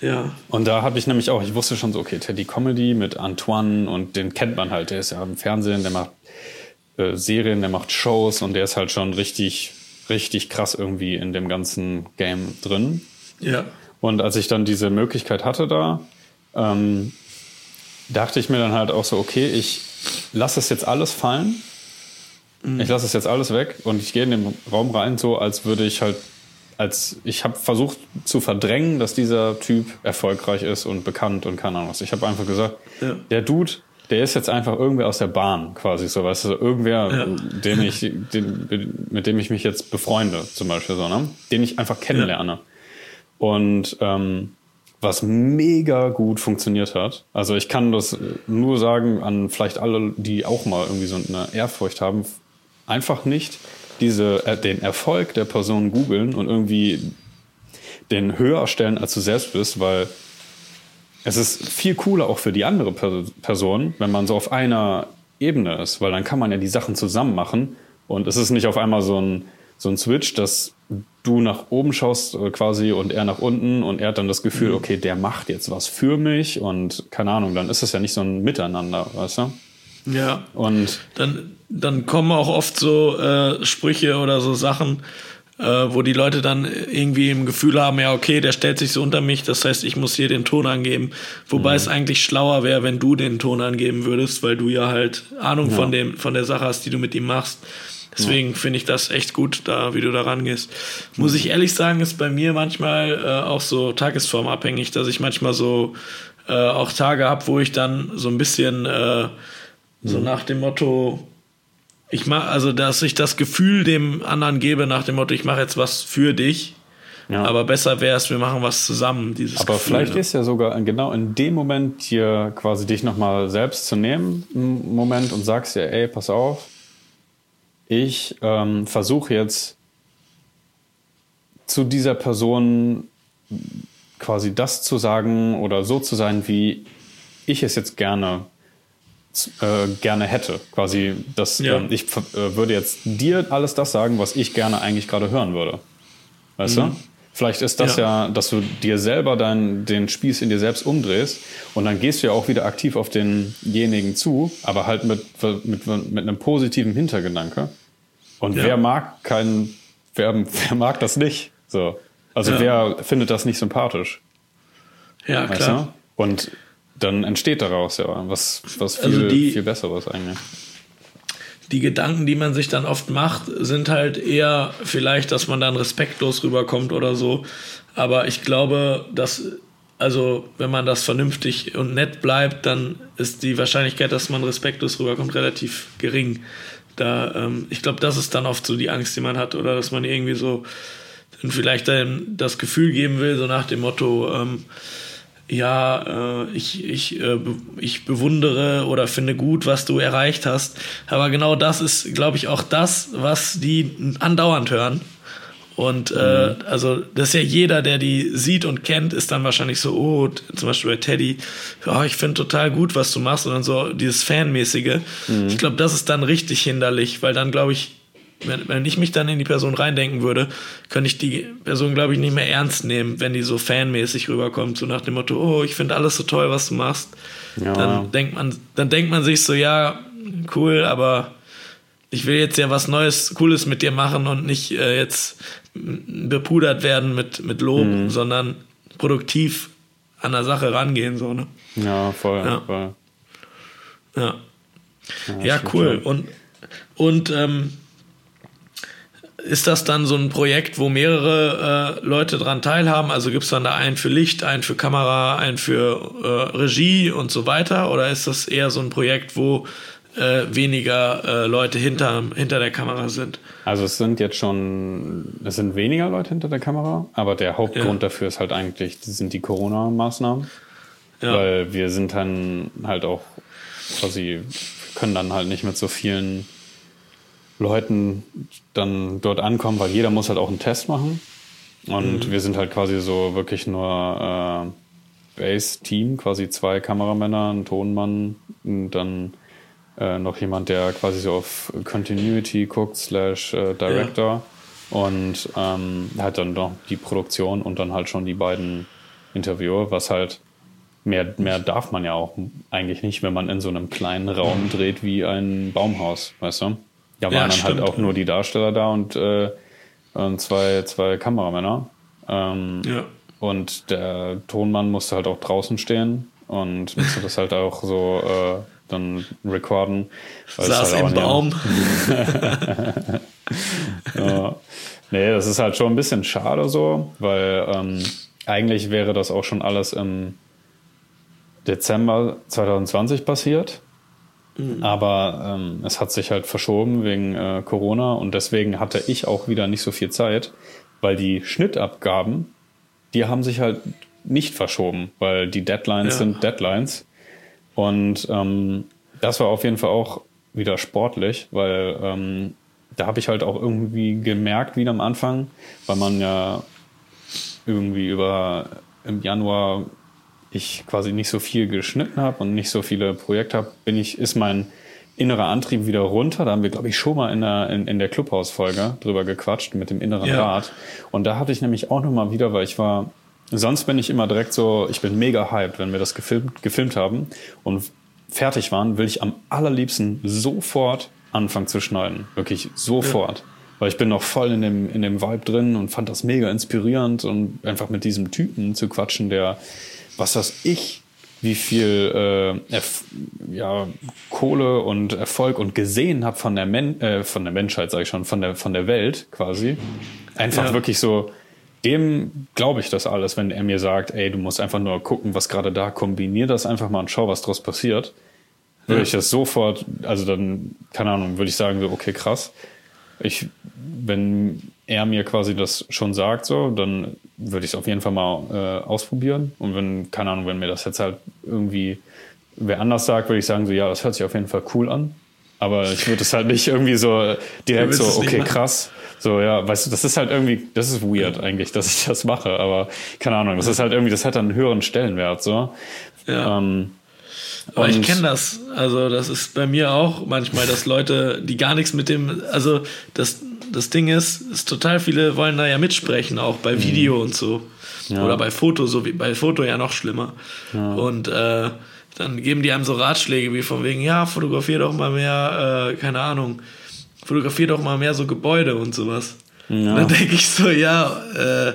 Ja. Und da habe ich nämlich auch, ich wusste schon so, okay, Teddy Comedy mit Antoine und den kennt man halt, der ist ja im Fernsehen, der macht äh, Serien, der macht Shows und der ist halt schon richtig, richtig krass irgendwie in dem ganzen Game drin. Ja. Und als ich dann diese Möglichkeit hatte da, ähm, dachte ich mir dann halt auch so, okay, ich lasse es jetzt alles fallen. Mhm. Ich lasse es jetzt alles weg und ich gehe in den Raum rein, so als würde ich halt als ich habe versucht zu verdrängen, dass dieser Typ erfolgreich ist und bekannt und keine Ahnung was. Ich habe einfach gesagt, ja. der Dude, der ist jetzt einfach irgendwer aus der Bahn quasi so, weißt du, irgendwer, ja. den ich, den, mit dem ich mich jetzt befreunde, zum Beispiel so, ne? Den ich einfach kennenlerne. Ja. Und ähm, was mega gut funktioniert hat. Also ich kann das nur sagen an vielleicht alle, die auch mal irgendwie so eine Ehrfurcht haben, einfach nicht diese, äh, den Erfolg der Person googeln und irgendwie den höher stellen, als du selbst bist, weil es ist viel cooler auch für die andere Person, wenn man so auf einer Ebene ist, weil dann kann man ja die Sachen zusammen machen und es ist nicht auf einmal so ein, so ein Switch, dass du nach oben schaust äh, quasi und er nach unten und er hat dann das Gefühl, mhm. okay, der macht jetzt was für mich und keine Ahnung, dann ist es ja nicht so ein Miteinander, weißt du? Ja. Und dann, dann kommen auch oft so äh, Sprüche oder so Sachen, äh, wo die Leute dann irgendwie im Gefühl haben, ja, okay, der stellt sich so unter mich, das heißt, ich muss hier den Ton angeben. Wobei mhm. es eigentlich schlauer wäre, wenn du den Ton angeben würdest, weil du ja halt Ahnung ja. von dem, von der Sache hast, die du mit ihm machst. Deswegen ja. finde ich das echt gut, da, wie du da rangehst. Muss ich ehrlich sagen, ist bei mir manchmal äh, auch so tagesformabhängig, dass ich manchmal so äh, auch Tage habe, wo ich dann so ein bisschen äh, so mhm. nach dem Motto, ich mache, also dass ich das Gefühl dem anderen gebe, nach dem Motto, ich mache jetzt was für dich. Ja. Aber besser wäre es, wir machen was zusammen. Dieses Aber Gefühl, vielleicht ne? ist ja sogar genau in dem Moment hier quasi dich nochmal selbst zu nehmen, einen Moment und sagst dir, ey, pass auf, ich ähm, versuche jetzt zu dieser Person quasi das zu sagen oder so zu sein, wie ich es jetzt gerne äh, gerne hätte. Quasi, dass ja. äh, ich äh, würde jetzt dir alles das sagen, was ich gerne eigentlich gerade hören würde. Weißt mhm. du? Vielleicht ist das ja. ja, dass du dir selber dann den Spieß in dir selbst umdrehst und dann gehst du ja auch wieder aktiv auf denjenigen zu, aber halt mit, mit, mit einem positiven Hintergedanke. Und ja. wer mag keinen, wer, wer mag das nicht? So. Also ja. wer findet das nicht sympathisch? Ja, weißt klar. Du? Und dann entsteht daraus ja was, was also viel, also die, viel Besseres eigentlich. Die Gedanken, die man sich dann oft macht, sind halt eher vielleicht, dass man dann respektlos rüberkommt oder so. Aber ich glaube, dass, also wenn man das vernünftig und nett bleibt, dann ist die Wahrscheinlichkeit, dass man respektlos rüberkommt, relativ gering. Da, ähm, ich glaube, das ist dann oft so die Angst, die man hat, oder dass man irgendwie so dann vielleicht dann das Gefühl geben will, so nach dem Motto, ähm, ja, äh, ich, ich, äh, ich bewundere oder finde gut, was du erreicht hast. Aber genau das ist, glaube ich, auch das, was die andauernd hören. Und äh, mhm. also das ist ja jeder, der die sieht und kennt, ist dann wahrscheinlich so, oh, zum Beispiel bei Teddy, oh, ich finde total gut, was du machst und dann so dieses Fanmäßige. Mhm. Ich glaube, das ist dann richtig hinderlich, weil dann glaube ich, wenn, wenn ich mich dann in die Person reindenken würde, könnte ich die Person, glaube ich, nicht mehr ernst nehmen, wenn die so fanmäßig rüberkommt, so nach dem Motto, oh, ich finde alles so toll, was du machst. Ja. Dann denkt man, dann denkt man sich so, ja, cool, aber ich will jetzt ja was Neues, Cooles mit dir machen und nicht äh, jetzt bepudert werden mit, mit Lob, mhm. sondern produktiv an der Sache rangehen, so, ne? Ja, voll. Ja, voll. ja. ja, ja cool. Und, und ähm, ist das dann so ein Projekt, wo mehrere äh, Leute dran teilhaben? Also gibt es dann da einen für Licht, einen für Kamera, einen für äh, Regie und so weiter? Oder ist das eher so ein Projekt, wo äh, weniger äh, Leute hinter, hinter der Kamera sind. Also es sind jetzt schon, es sind weniger Leute hinter der Kamera, aber der Hauptgrund ja. dafür ist halt eigentlich, sind die Corona-Maßnahmen. Ja. Weil wir sind dann halt auch quasi, können dann halt nicht mit so vielen Leuten dann dort ankommen, weil jeder muss halt auch einen Test machen. Und mhm. wir sind halt quasi so wirklich nur äh, Base-Team, quasi zwei Kameramänner, ein Tonmann und dann äh, noch jemand, der quasi so auf Continuity guckt, slash äh, Director. Ja. Und ähm, hat dann noch die Produktion und dann halt schon die beiden Interviewer, was halt mehr, mehr darf man ja auch eigentlich nicht, wenn man in so einem kleinen Raum dreht wie ein Baumhaus, weißt du? Da waren ja, dann halt stimmt. halt auch nur die Darsteller da und, äh, und zwei, zwei Kameramänner. Ähm, ja. Und der Tonmann musste halt auch draußen stehen und musste das halt auch so äh, dann recorden. Saß halt im Baum. <laughs> ja. Nee, das ist halt schon ein bisschen schade so, weil ähm, eigentlich wäre das auch schon alles im Dezember 2020 passiert. Mhm. Aber ähm, es hat sich halt verschoben wegen äh, Corona und deswegen hatte ich auch wieder nicht so viel Zeit, weil die Schnittabgaben, die haben sich halt nicht verschoben, weil die Deadlines ja. sind Deadlines. Und ähm, das war auf jeden Fall auch wieder sportlich, weil ähm, da habe ich halt auch irgendwie gemerkt, wieder am Anfang, weil man ja irgendwie über im Januar ich quasi nicht so viel geschnitten habe und nicht so viele Projekte habe, bin ich, ist mein innerer Antrieb wieder runter. Da haben wir, glaube ich, schon mal in der, in, in der Clubhaus-Folge drüber gequatscht mit dem inneren ja. Rad. Und da hatte ich nämlich auch nochmal wieder, weil ich war Sonst bin ich immer direkt so, ich bin mega hyped, wenn wir das gefilmt, gefilmt haben und fertig waren, will ich am allerliebsten sofort anfangen zu schneiden. Wirklich sofort. Ja. Weil ich bin noch voll in dem, in dem Vibe drin und fand das mega inspirierend und einfach mit diesem Typen zu quatschen, der, was das ich, wie viel äh, ja, Kohle und Erfolg und gesehen habe von der Men äh, von der Menschheit, sage ich schon, von der von der Welt quasi. Einfach ja. wirklich so dem glaube ich das alles, wenn er mir sagt, ey, du musst einfach nur gucken, was gerade da, kombinier das einfach mal und schau, was draus passiert. Würde ja. ich das sofort, also dann, keine Ahnung, würde ich sagen, so, okay, krass. Ich, wenn er mir quasi das schon sagt, so, dann würde ich es auf jeden Fall mal äh, ausprobieren. Und wenn, keine Ahnung, wenn mir das jetzt halt irgendwie wer anders sagt, würde ich sagen, so, ja, das hört sich auf jeden Fall cool an. Aber ich würde es halt nicht irgendwie so direkt so, okay, krass. So, ja, weißt du, das ist halt irgendwie, das ist weird eigentlich, dass ich das mache, aber keine Ahnung, das ist halt irgendwie, das hat dann einen höheren Stellenwert, so. Ja. Ähm, aber ich kenne das. Also, das ist bei mir auch manchmal, dass Leute, die gar nichts mit dem, also das, das Ding ist, ist total viele wollen da ja mitsprechen, auch bei Video mhm. und so. Ja. Oder bei Foto, so wie bei Foto ja noch schlimmer. Ja. Und äh, dann geben die einem so Ratschläge wie von wegen, ja, fotografier doch mal mehr, äh, keine Ahnung, fotografier doch mal mehr so Gebäude und sowas. Ja. Und dann denke ich so, ja, äh,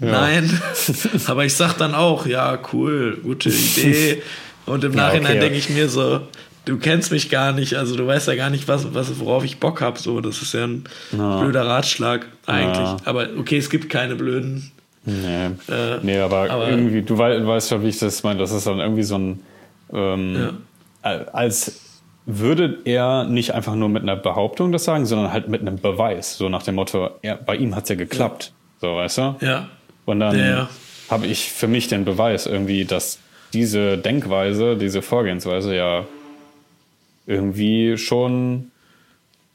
nein. <laughs> Aber ich sag dann auch, ja, cool, gute Idee. <laughs> Und im Nachhinein okay. denke ich mir so, du kennst mich gar nicht, also du weißt ja gar nicht, was, was worauf ich Bock habe. So, das ist ja ein ja. blöder Ratschlag eigentlich. Aber okay, es gibt keine blöden. Nee, äh, nee aber, aber, irgendwie, du weißt schon, wie ich das meine. Das ist dann irgendwie so ein. Ähm, als würde er nicht einfach nur mit einer Behauptung das sagen, sondern halt mit einem Beweis. So nach dem Motto, er, bei ihm hat es ja geklappt. Ja. So, weißt du? Ja. Und dann ja. habe ich für mich den Beweis irgendwie, dass diese Denkweise, diese Vorgehensweise ja irgendwie schon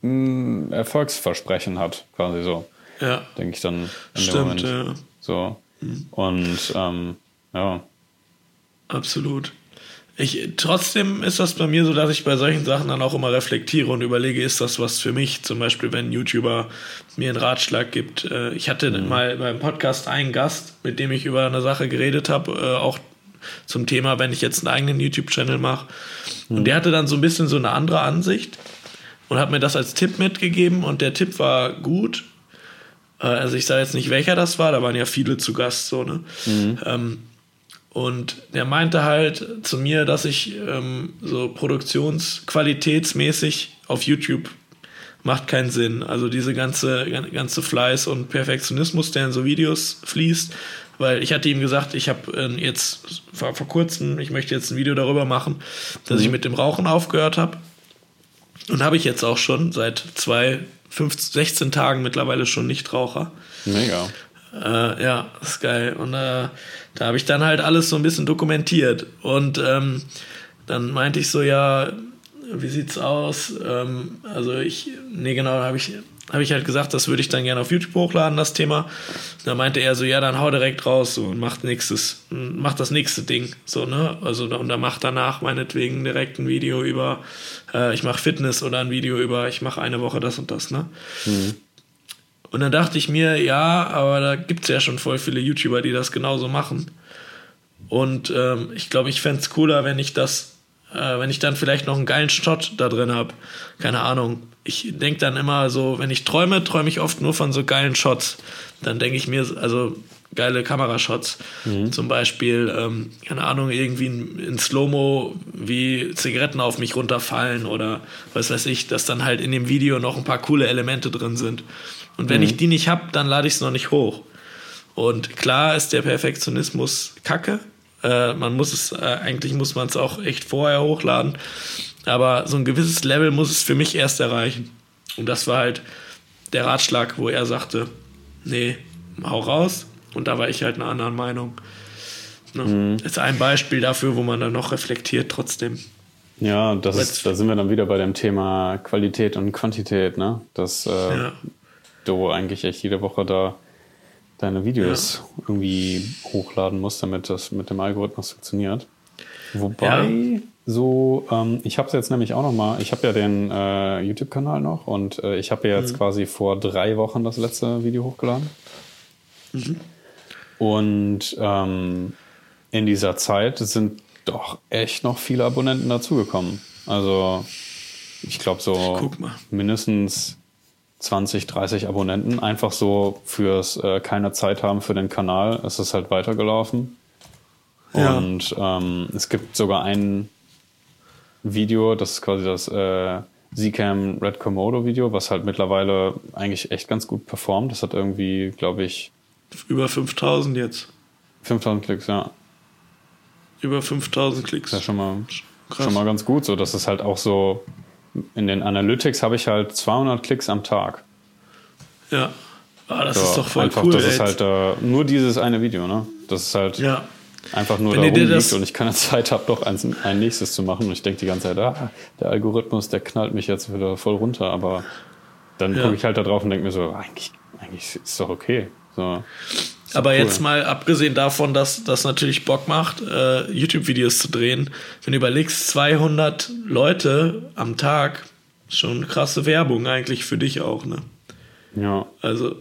ein Erfolgsversprechen hat, quasi so. Ja. Denke ich dann in Stimmt, dem Moment. Ja. So. Mhm. Und ähm, ja. Absolut. Ich, trotzdem ist das bei mir so, dass ich bei solchen Sachen dann auch immer reflektiere und überlege, ist das was für mich? Zum Beispiel, wenn ein YouTuber mir einen Ratschlag gibt. Äh, ich hatte mhm. mal beim Podcast einen Gast, mit dem ich über eine Sache geredet habe, äh, auch zum Thema, wenn ich jetzt einen eigenen YouTube-Channel mache. Mhm. Und der hatte dann so ein bisschen so eine andere Ansicht und hat mir das als Tipp mitgegeben und der Tipp war gut. Äh, also ich sage jetzt nicht, welcher das war, da waren ja viele zu Gast so, ne? Mhm. Ähm, und der meinte halt zu mir, dass ich ähm, so produktionsqualitätsmäßig auf YouTube macht keinen Sinn. Also diese ganze, ganze Fleiß und Perfektionismus, der in so Videos fließt, weil ich hatte ihm gesagt, ich habe äh, jetzt vor, vor kurzem, ich möchte jetzt ein Video darüber machen, dass mhm. ich mit dem Rauchen aufgehört habe. Und habe ich jetzt auch schon seit zwei, 15, 16 Tagen mittlerweile schon Nichtraucher. Mega. Äh, ja, ist geil. Und äh, da habe ich dann halt alles so ein bisschen dokumentiert. Und ähm, dann meinte ich so, ja, wie sieht's aus? Ähm, also ich, nee, genau, da habe ich, hab ich halt gesagt, das würde ich dann gerne auf YouTube hochladen, das Thema. Da meinte er so, ja, dann hau direkt raus so, und mach nächstes, mach das nächste Ding. So, ne? Also und dann mach danach meinetwegen direkt ein Video über, äh, ich mache Fitness oder ein Video über, ich mache eine Woche das und das, ne? Mhm. Und dann dachte ich mir, ja, aber da gibt es ja schon voll viele YouTuber, die das genauso machen. Und ähm, ich glaube, ich fände es cooler, wenn ich das, äh, wenn ich dann vielleicht noch einen geilen Shot da drin habe. Keine Ahnung. Ich denke dann immer so, wenn ich träume, träume ich oft nur von so geilen Shots. Dann denke ich mir, also geile Kamerashots. Mhm. Zum Beispiel, ähm, keine Ahnung, irgendwie in, in Slow-Mo, wie Zigaretten auf mich runterfallen oder was weiß ich, dass dann halt in dem Video noch ein paar coole Elemente drin sind. Und wenn mhm. ich die nicht habe, dann lade ich es noch nicht hoch. Und klar ist der Perfektionismus kacke. Äh, man muss es, äh, eigentlich muss man es auch echt vorher hochladen. Aber so ein gewisses Level muss es für mich erst erreichen. Und das war halt der Ratschlag, wo er sagte, nee, hau raus. Und da war ich halt einer anderen Meinung. Ne? Mhm. Ist ein Beispiel dafür, wo man dann noch reflektiert trotzdem. Ja, das ist, da sind wir dann wieder bei dem Thema Qualität und Quantität, ne? Das äh, ja du eigentlich echt jede Woche da deine Videos ja. irgendwie hochladen musst, damit das mit dem Algorithmus funktioniert. Wobei, ja. so, ähm, ich habe es jetzt nämlich auch noch mal, ich habe ja den äh, YouTube-Kanal noch und äh, ich habe ja jetzt mhm. quasi vor drei Wochen das letzte Video hochgeladen. Mhm. Und ähm, in dieser Zeit sind doch echt noch viele Abonnenten dazugekommen. Also ich glaube so mindestens 20, 30 Abonnenten. Einfach so fürs äh, keine Zeit haben für den Kanal. Es ist halt weitergelaufen. Ja. Und ähm, es gibt sogar ein Video, das ist quasi das äh, Zcam Red Komodo Video, was halt mittlerweile eigentlich echt ganz gut performt. Das hat irgendwie, glaube ich. Über 5000 jetzt. 5000 Klicks, ja. Über 5000 Klicks. Ja, schon mal, Krass. schon mal ganz gut. So, das ist halt auch so in den Analytics habe ich halt 200 Klicks am Tag. Ja. Ah, das so, ist doch voll einfach, cool. Das ey. ist halt äh, nur dieses eine Video, ne? Das ist halt ja. einfach nur Wenn da rumliegt und ich keine <laughs> Zeit habe, doch ein, ein nächstes zu machen. Und ich denke die ganze Zeit, ah, der Algorithmus, der knallt mich jetzt wieder voll runter. Aber dann ja. gucke ich halt da drauf und denke mir so, eigentlich, eigentlich ist es doch okay. So. Aber cool. jetzt mal abgesehen davon, dass das natürlich Bock macht, äh, YouTube-Videos zu drehen, wenn du überlegst, 200 Leute am Tag, schon krasse Werbung eigentlich für dich auch, ne? Ja. Also,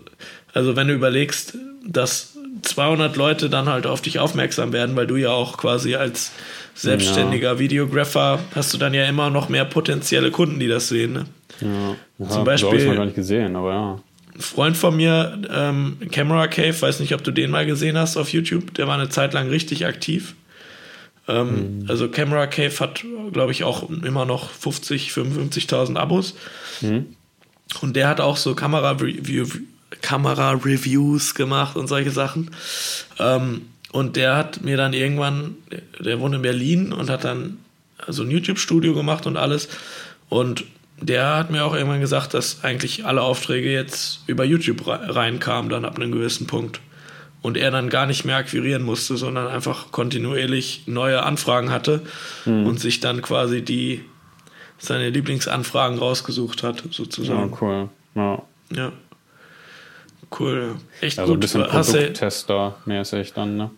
also wenn du überlegst, dass 200 Leute dann halt auf dich aufmerksam werden, weil du ja auch quasi als selbstständiger ja. Videographer hast du dann ja immer noch mehr potenzielle Kunden, die das sehen, ne? Ja, ja Zum Beispiel. Habe ich mal gar nicht gesehen, aber ja. Freund von mir, ähm, Camera Cave, weiß nicht, ob du den mal gesehen hast auf YouTube, der war eine Zeit lang richtig aktiv. Ähm, mhm. Also Camera Cave hat, glaube ich, auch immer noch 50, 55.000 Abos. Mhm. Und der hat auch so Kamera-Reviews Kamera gemacht und solche Sachen. Ähm, und der hat mir dann irgendwann, der wohnt in Berlin und hat dann so ein YouTube-Studio gemacht und alles. Und der hat mir auch irgendwann gesagt, dass eigentlich alle Aufträge jetzt über YouTube reinkamen, dann ab einem gewissen Punkt. Und er dann gar nicht mehr akquirieren musste, sondern einfach kontinuierlich neue Anfragen hatte mhm. und sich dann quasi die seine Lieblingsanfragen rausgesucht hat, sozusagen. Ja, cool. Ja. ja. Cool. Echt also gut. ein bisschen Produkttester-mäßig dann, ne?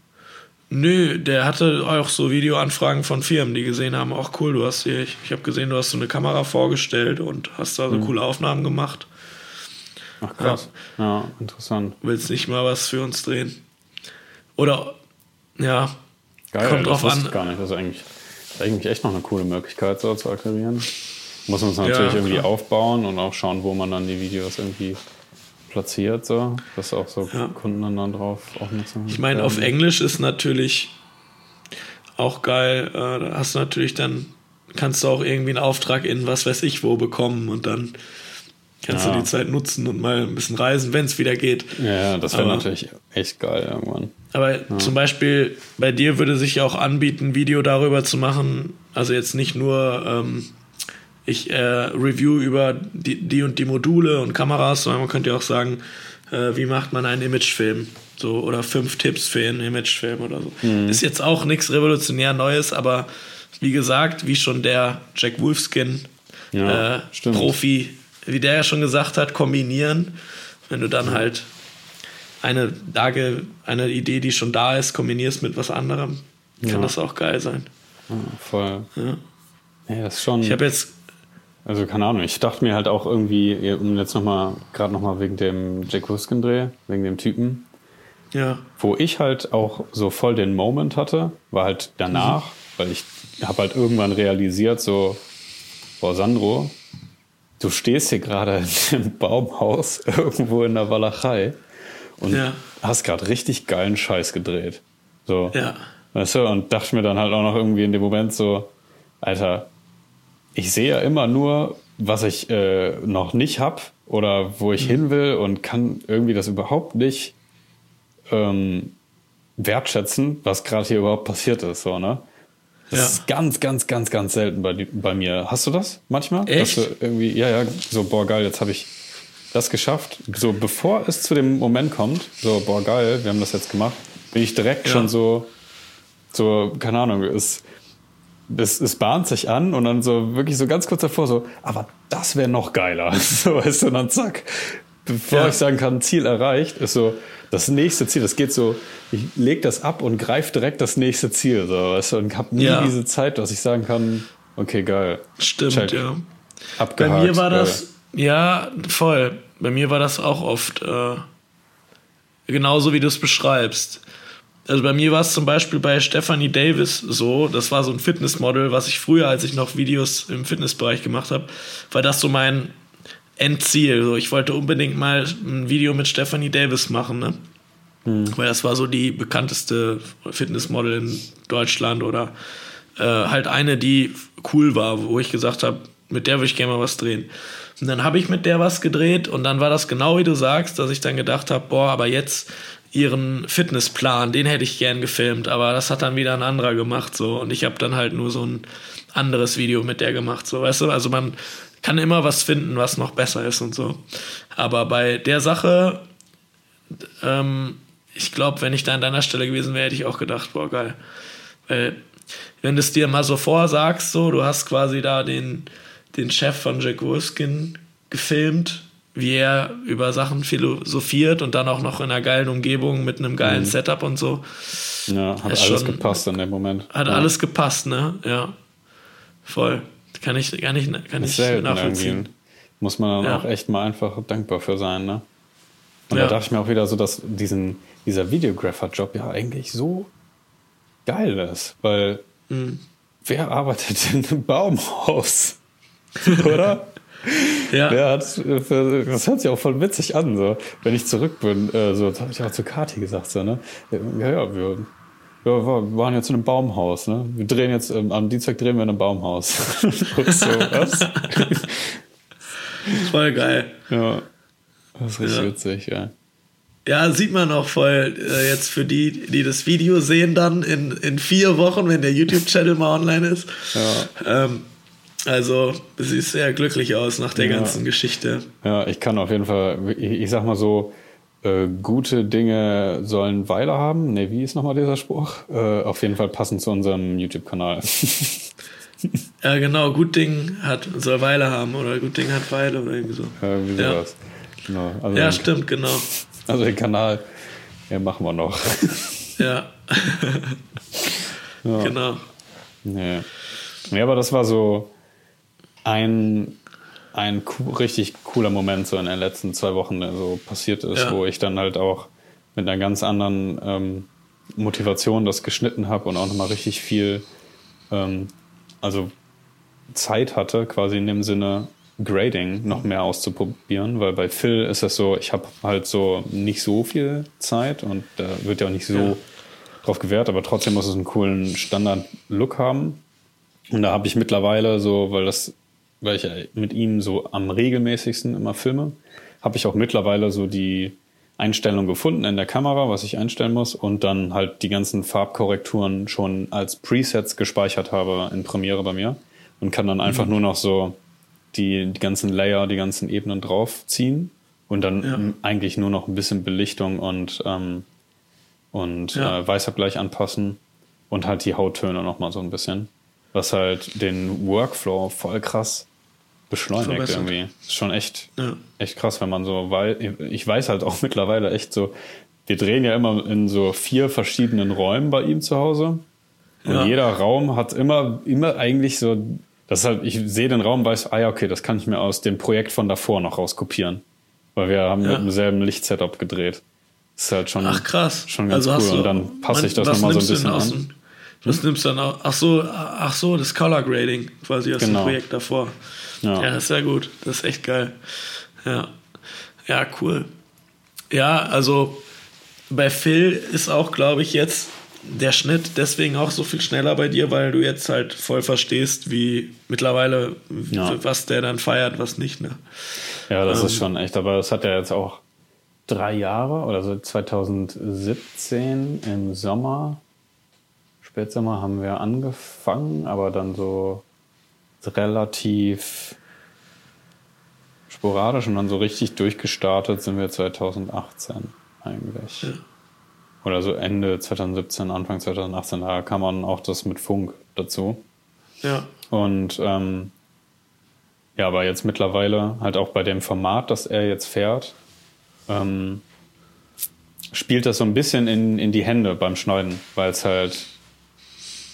Nö, der hatte auch so Videoanfragen von Firmen, die gesehen haben, auch cool, du hast hier, ich, ich habe gesehen, du hast so eine Kamera vorgestellt und hast da so Mhm. coole Aufnahmen gemacht. Ach krass. Ja, interessant. Willst nicht mal was für uns drehen? Oder, ja, Geil, Kommt drauf an. gar nicht. Das ist eigentlich, das ist eigentlich echt noch eine coole Möglichkeit, so zu akquirieren. Muss man es natürlich Ja, irgendwie aufbauen und auch schauen, wo man dann die Videos irgendwie platziert, so, dass auch so Ja. Kunden dann, drauf aufmerksam Ich meine, auf. Englisch ist natürlich auch geil. Äh, da hast du natürlich dann, kannst du auch irgendwie einen Auftrag in was weiß ich wo bekommen und dann kannst Ja. du die Zeit nutzen und mal ein bisschen reisen, wenn es wieder geht. Ja, ja, das wäre natürlich echt geil irgendwann. Aber zum Beispiel bei dir würde sich ja auch anbieten, ein Video darüber zu machen. Also jetzt nicht nur ähm, ich äh, review über die, die und die Module und Kameras, sondern man könnte ja auch sagen, äh, wie macht man einen Imagefilm? So, oder fünf Tipps für einen Imagefilm oder so. Ist jetzt auch nichts revolutionär Neues, aber wie gesagt, wie schon der Jack Wolfskin Ja, äh. Profi, wie der ja schon gesagt hat, kombinieren. Wenn du dann halt eine, Dage, eine Idee, die schon da ist, kombinierst mit was anderem, kann Ja. das auch geil sein. Ja, voll. Ja. Ja, das ist schon. Ich habe jetzt, Also keine Ahnung, ich dachte mir halt auch irgendwie, um jetzt nochmal, gerade nochmal wegen dem Jack Huskin-Dreh, wegen dem Typen, ja, wo ich halt auch so voll den Moment hatte, war halt danach, weil ich habe halt irgendwann realisiert, so, boah, Sandro, du stehst hier gerade in einem Baumhaus <laughs> irgendwo in der Walachei und Ja. hast gerade richtig geilen Scheiß gedreht. So. ja, Weißt du, und dachte mir dann halt auch noch irgendwie in dem Moment so, Alter, ich sehe ja immer nur, was ich äh, noch nicht hab oder wo Mhm. ich hin will und kann irgendwie das überhaupt nicht ähm, wertschätzen, was gerade hier überhaupt passiert ist. So, ne? Das Ja. ist ganz, ganz, ganz, ganz selten bei, bei mir. Hast du das manchmal? Echt? Dass du irgendwie, ja, ja, so, boah, geil, jetzt habe ich das geschafft. So, bevor es zu dem Moment kommt, so, boah, geil, wir haben das jetzt gemacht, bin ich direkt Ja. schon so, so, keine Ahnung, es, es, es bahnt sich an und dann so wirklich so ganz kurz davor so, aber das wäre noch geiler. <laughs> So, weißt du, und dann zack, bevor Ja. ich sagen kann, Ziel erreicht, ist so, das nächste Ziel, das geht so, ich leg das ab und greife direkt das nächste Ziel, so, weißt du, und hab nie Ja. diese Zeit, dass ich sagen kann, okay, geil. stimmt, Check. ja. Bei Abgehakt. mir war geil. das, ja, voll. Bei mir war das auch oft äh, genauso, wie du es beschreibst. Also bei mir war es zum Beispiel bei Stephanie Davis so, das war so ein Fitnessmodel, was ich früher, als ich noch Videos im Fitnessbereich gemacht habe, war das so mein Endziel. So, ich wollte unbedingt mal ein Video mit Stephanie Davis machen, ne? Weil das war so die bekannteste Fitnessmodel in Deutschland oder äh, halt eine, die cool war, wo ich gesagt habe, mit der würde ich gerne mal was drehen. Und dann habe ich mit der was gedreht und dann war das genau wie du sagst, dass ich dann gedacht habe, boah, aber jetzt ihren Fitnessplan, den hätte ich gern gefilmt, aber das hat dann wieder ein anderer gemacht so und ich habe dann halt nur so ein anderes Video mit der gemacht, so weißt du, also man kann immer was finden, was noch besser ist und so. Aber bei der Sache ähm, ich glaube, wenn ich da an deiner Stelle gewesen wäre, hätte ich auch gedacht, boah, geil. Weil, wenn du es dir mal so vorsagst, so, du hast quasi da den, den Chef von Jack Wolfskin gefilmt, wie er über Sachen philosophiert und dann auch noch in einer geilen Umgebung mit einem geilen Setup und so. Ja, hat ist alles schon- gepasst in dem Moment. Hat ja. alles gepasst, ne? Ja. Voll. Kann ich, kann ich, kann Ist ich nachvollziehen. irgendwie. Muss man dann Ja. auch echt mal einfach dankbar für sein, ne? Und Ja. da dachte ich mir auch wieder so, dass diesen, dieser Videographer-Job ja eigentlich so geil ist, weil Mhm. wer arbeitet <laughs> in einem Baumhaus? Oder? <laughs> Ja. Wer hat, das hört sich auch voll witzig an, so. Wenn ich zurück bin, äh, so, das habe ich auch zu Kati gesagt, so, ne? Ja, ja, wir, ja, wir waren jetzt in einem Baumhaus, ne? Wir drehen jetzt, ähm, am Dienstag drehen wir in einem Baumhaus. <laughs> So, was? <laughs> Voll geil. Ja. Das ist richtig Ja. witzig, ja. Ja, sieht man auch voll äh, jetzt für die, die das Video sehen dann in, in vier Wochen, wenn der YouTube-Channel mal online ist. Ja. Ähm, also, du siehst sehr glücklich aus nach der Ja. ganzen Geschichte. Ja, ich kann auf jeden Fall, ich, ich sag mal so, äh, gute Dinge sollen Weile haben. Ne, wie ist nochmal dieser Spruch? Äh, auf jeden Fall passend zu unserem YouTube-Kanal. <laughs> Ja, genau, gut Ding hat, soll Weile haben oder gut Ding hat Weile oder irgendwie so. Irgendwie Ja. sowas. Genau. Also Ja, stimmt, genau. Also den Kanal, ja, machen wir noch. <laughs> Ja. ja. Genau. Nee. Ja, aber das war so ein, ein richtig cooler Moment so in den letzten zwei Wochen, der so passiert ist, ja. wo ich dann halt auch mit einer ganz anderen ähm, Motivation das geschnitten habe und auch nochmal richtig viel, ähm, also Zeit hatte, quasi in dem Sinne Grading noch mehr auszuprobieren, weil bei Phil ist das so, ich habe halt so nicht so viel Zeit und da wird ja auch nicht so ja. drauf gewährt, aber trotzdem muss es einen coolen Standard-Look haben. Und da habe ich mittlerweile so, weil das, weil ich mit ihm so am regelmäßigsten immer filme, habe ich auch mittlerweile so die Einstellung gefunden in der Kamera, was ich einstellen muss und dann halt die ganzen Farbkorrekturen schon als Presets gespeichert habe in Premiere bei mir und kann dann einfach mhm. nur noch so die, die ganzen Layer, die ganzen Ebenen draufziehen und dann ja. eigentlich nur noch ein bisschen Belichtung und, ähm, und ja. äh, Weißabgleich anpassen und halt die Hauttöne nochmal so ein bisschen was halt den Workflow voll krass beschleunigt Verbessert. irgendwie. Ist schon echt, ja. echt krass, wenn man so, weil ich weiß halt auch <laughs> mittlerweile echt so, wir drehen ja immer in so vier verschiedenen Räumen bei ihm zu Hause. Und ja. jeder Raum hat immer, immer eigentlich so, das halt, ich sehe den Raum, weiß, ah ja, okay, das kann ich mir aus dem Projekt von davor noch rauskopieren. Weil wir haben ja. mit demselben Lichtsetup gedreht. Das ist halt schon, Ach, krass. schon ganz also cool. Und dann passe ich das nochmal so ein bisschen an. Das nimmst dann auch. Ach so, ach so, das Color Grading quasi aus genau. dem Projekt davor. Ja. ja, das ist sehr gut. Das ist echt geil. Ja. Ja, cool. Ja, also bei Phil ist auch, glaube ich, jetzt der Schnitt deswegen auch so viel schneller bei dir, weil du jetzt halt voll verstehst, wie mittlerweile, ja. was der dann feiert, was nicht. Ne? Ja, das ähm, ist schon echt, aber das hat ja jetzt auch drei Jahre oder so 2017 im Sommer Spätsommer haben wir angefangen, aber dann so relativ sporadisch und dann so richtig durchgestartet sind wir 2018 eigentlich. Ja. Oder so Ende 2017, Anfang 2018, da kam man auch das mit Funk dazu. Ja. Und ähm, ja, aber jetzt mittlerweile halt auch bei dem Format, das er jetzt fährt, ähm, spielt das so ein bisschen in, in die Hände beim Schneiden, weil es halt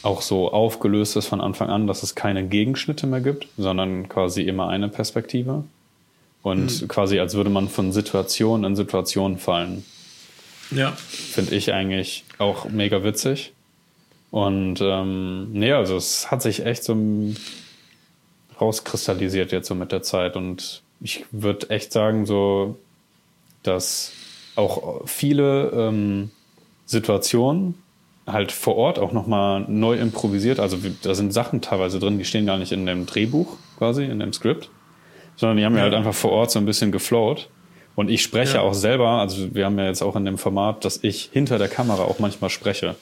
auch so aufgelöst ist von Anfang an, dass es keine Gegenschnitte mehr gibt, sondern quasi immer eine Perspektive. Und mhm. quasi als würde man von Situation in Situation fallen. Ja. Finde ich eigentlich auch mega witzig. Und ähm, nee, also es hat sich echt so rauskristallisiert jetzt so mit der Zeit. Und ich würde echt sagen, so, dass auch viele ähm, Situationen, halt vor Ort auch nochmal neu improvisiert. Also da sind Sachen teilweise drin, die stehen gar nicht in dem Drehbuch quasi, in dem Skript, sondern die haben ja halt einfach vor Ort so ein bisschen geflowt. Und ich spreche ja. auch selber, also wir haben ja jetzt auch in dem Format, dass ich hinter der Kamera auch manchmal spreche.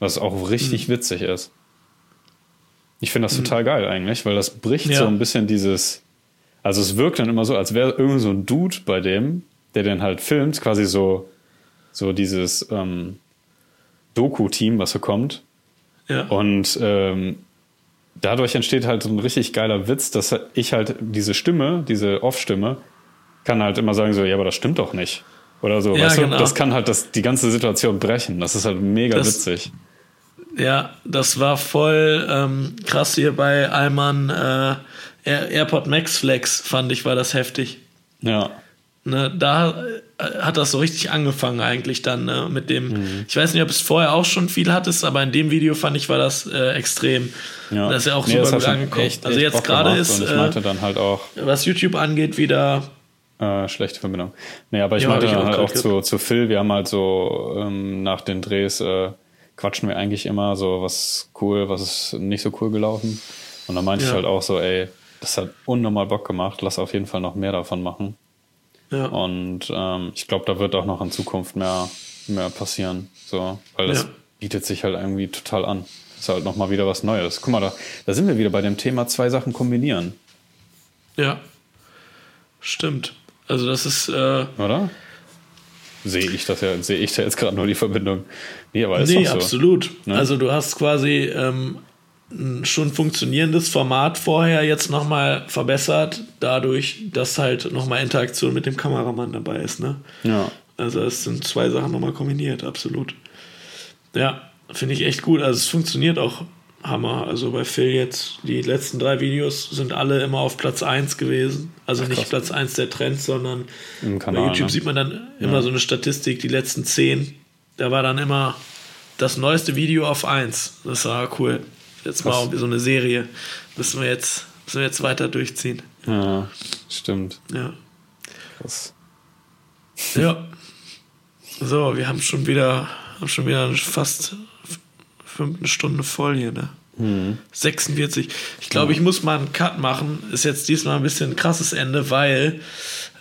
Was auch richtig mhm. witzig ist. Ich finde das mhm. total geil eigentlich, weil das bricht ja. so ein bisschen dieses. Also es wirkt dann immer so, als wäre irgend so ein Dude bei dem, der den halt filmt, quasi so, so dieses, ähm, Doku-Team, was so kommt. Ja. Und ähm, dadurch entsteht halt so ein richtig geiler Witz, dass ich halt diese Stimme, diese Off-Stimme, kann halt immer sagen so, ja, aber das stimmt doch nicht. Oder so, ja, weißt genau. du? Das kann halt das, die ganze Situation brechen. Das ist halt mega das, witzig. Ja, das war voll ähm, krass hier bei Alman äh, AirPod Max Flex, fand ich, war das heftig. Ja. Ne, da äh, hat das so richtig angefangen eigentlich dann ne, mit dem. Mhm. Ich weiß nicht, ob es vorher auch schon viel hattest, aber in dem Video fand ich war das äh, extrem. Ja. Das ist ja auch nee, super gut angekommen. Echt, also jetzt gerade ist, ich meinte dann halt auch, was YouTube angeht, wieder äh, schlechte Verbindung. Nee, aber ich ja, meinte ich dann halt auch zu, zu Phil, wir haben halt so ähm, nach den Drehs äh, quatschen wir eigentlich immer so, was cool, was ist nicht so cool gelaufen. Und dann meinte ja. ich halt auch so, ey, das hat unnormal Bock gemacht, lass auf jeden Fall noch mehr davon machen. Ja. Und ähm, ich glaube, da wird auch noch in Zukunft mehr, mehr passieren. So, weil das ja. bietet sich halt irgendwie total an. ist halt nochmal wieder was Neues. Guck mal, da, da sind wir wieder bei dem Thema zwei Sachen kombinieren. Ja. Stimmt. Also das ist. Äh Oder? Sehe ich das ja, sehe ich da jetzt gerade nur die Verbindung. Nee, aber ist nee, so. absolut. Ne? Also du hast quasi ähm, schon funktionierendes Format vorher jetzt nochmal verbessert, dadurch, dass halt nochmal Interaktion mit dem Kameramann dabei ist. Ne? Ja. Also es sind zwei Sachen nochmal kombiniert, absolut. Ja, finde ich echt gut. Also es funktioniert auch Hammer. Also bei Phil jetzt, die letzten drei Videos sind alle immer auf Platz 1 gewesen. Also Ach, nicht Platz 1 der Trends, sondern Kanal, bei YouTube ne? sieht man dann immer ja. so eine Statistik, die letzten 10. Da war dann immer das neueste Video auf 1. Das war cool. Jetzt mal so eine Serie. Müssen wir jetzt, müssen wir jetzt weiter durchziehen. Ja, stimmt. Ja. Krass. Ja. So, wir haben schon wieder, haben schon wieder fast fünfte Stunde voll hier, ne? Mhm. 46. Ich glaube, ich muss mal einen Cut machen. Ist jetzt diesmal ein bisschen ein krasses Ende, weil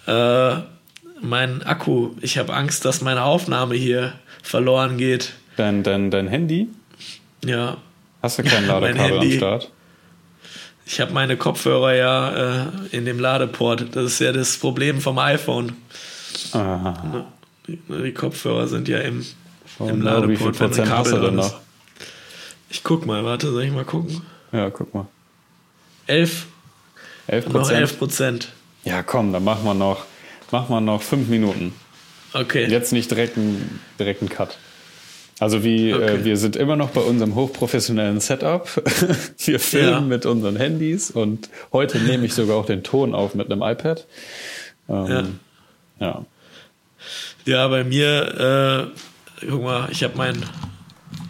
äh, mein Akku, ich habe Angst, dass meine Aufnahme hier verloren geht. Dein, dein, dein Handy? Ja. Hast du kein <laughs> Ladekabel am Start? Ich habe meine Kopfhörer ja äh, in dem Ladeport. Das ist ja das Problem vom iPhone. Aha. Die, die Kopfhörer sind ja im, oh, im Ladeport. Wie viel Prozent hast du denn noch? Ich guck mal, warte, soll ich mal gucken? Ja, guck mal. 11. 11 Prozent? Noch 11 Prozent. Ja, komm, dann machen wir noch, machen wir noch fünf Minuten. Okay. Jetzt nicht direkt einen, direkt einen Cut. Also wie, äh, okay. äh, wir sind immer noch bei unserem hochprofessionellen Setup. <laughs> wir filmen ja. mit unseren Handys und heute nehme ich sogar auch den Ton auf mit einem iPad. Ähm, ja. ja. Ja, bei mir, äh, guck mal, ich habe mein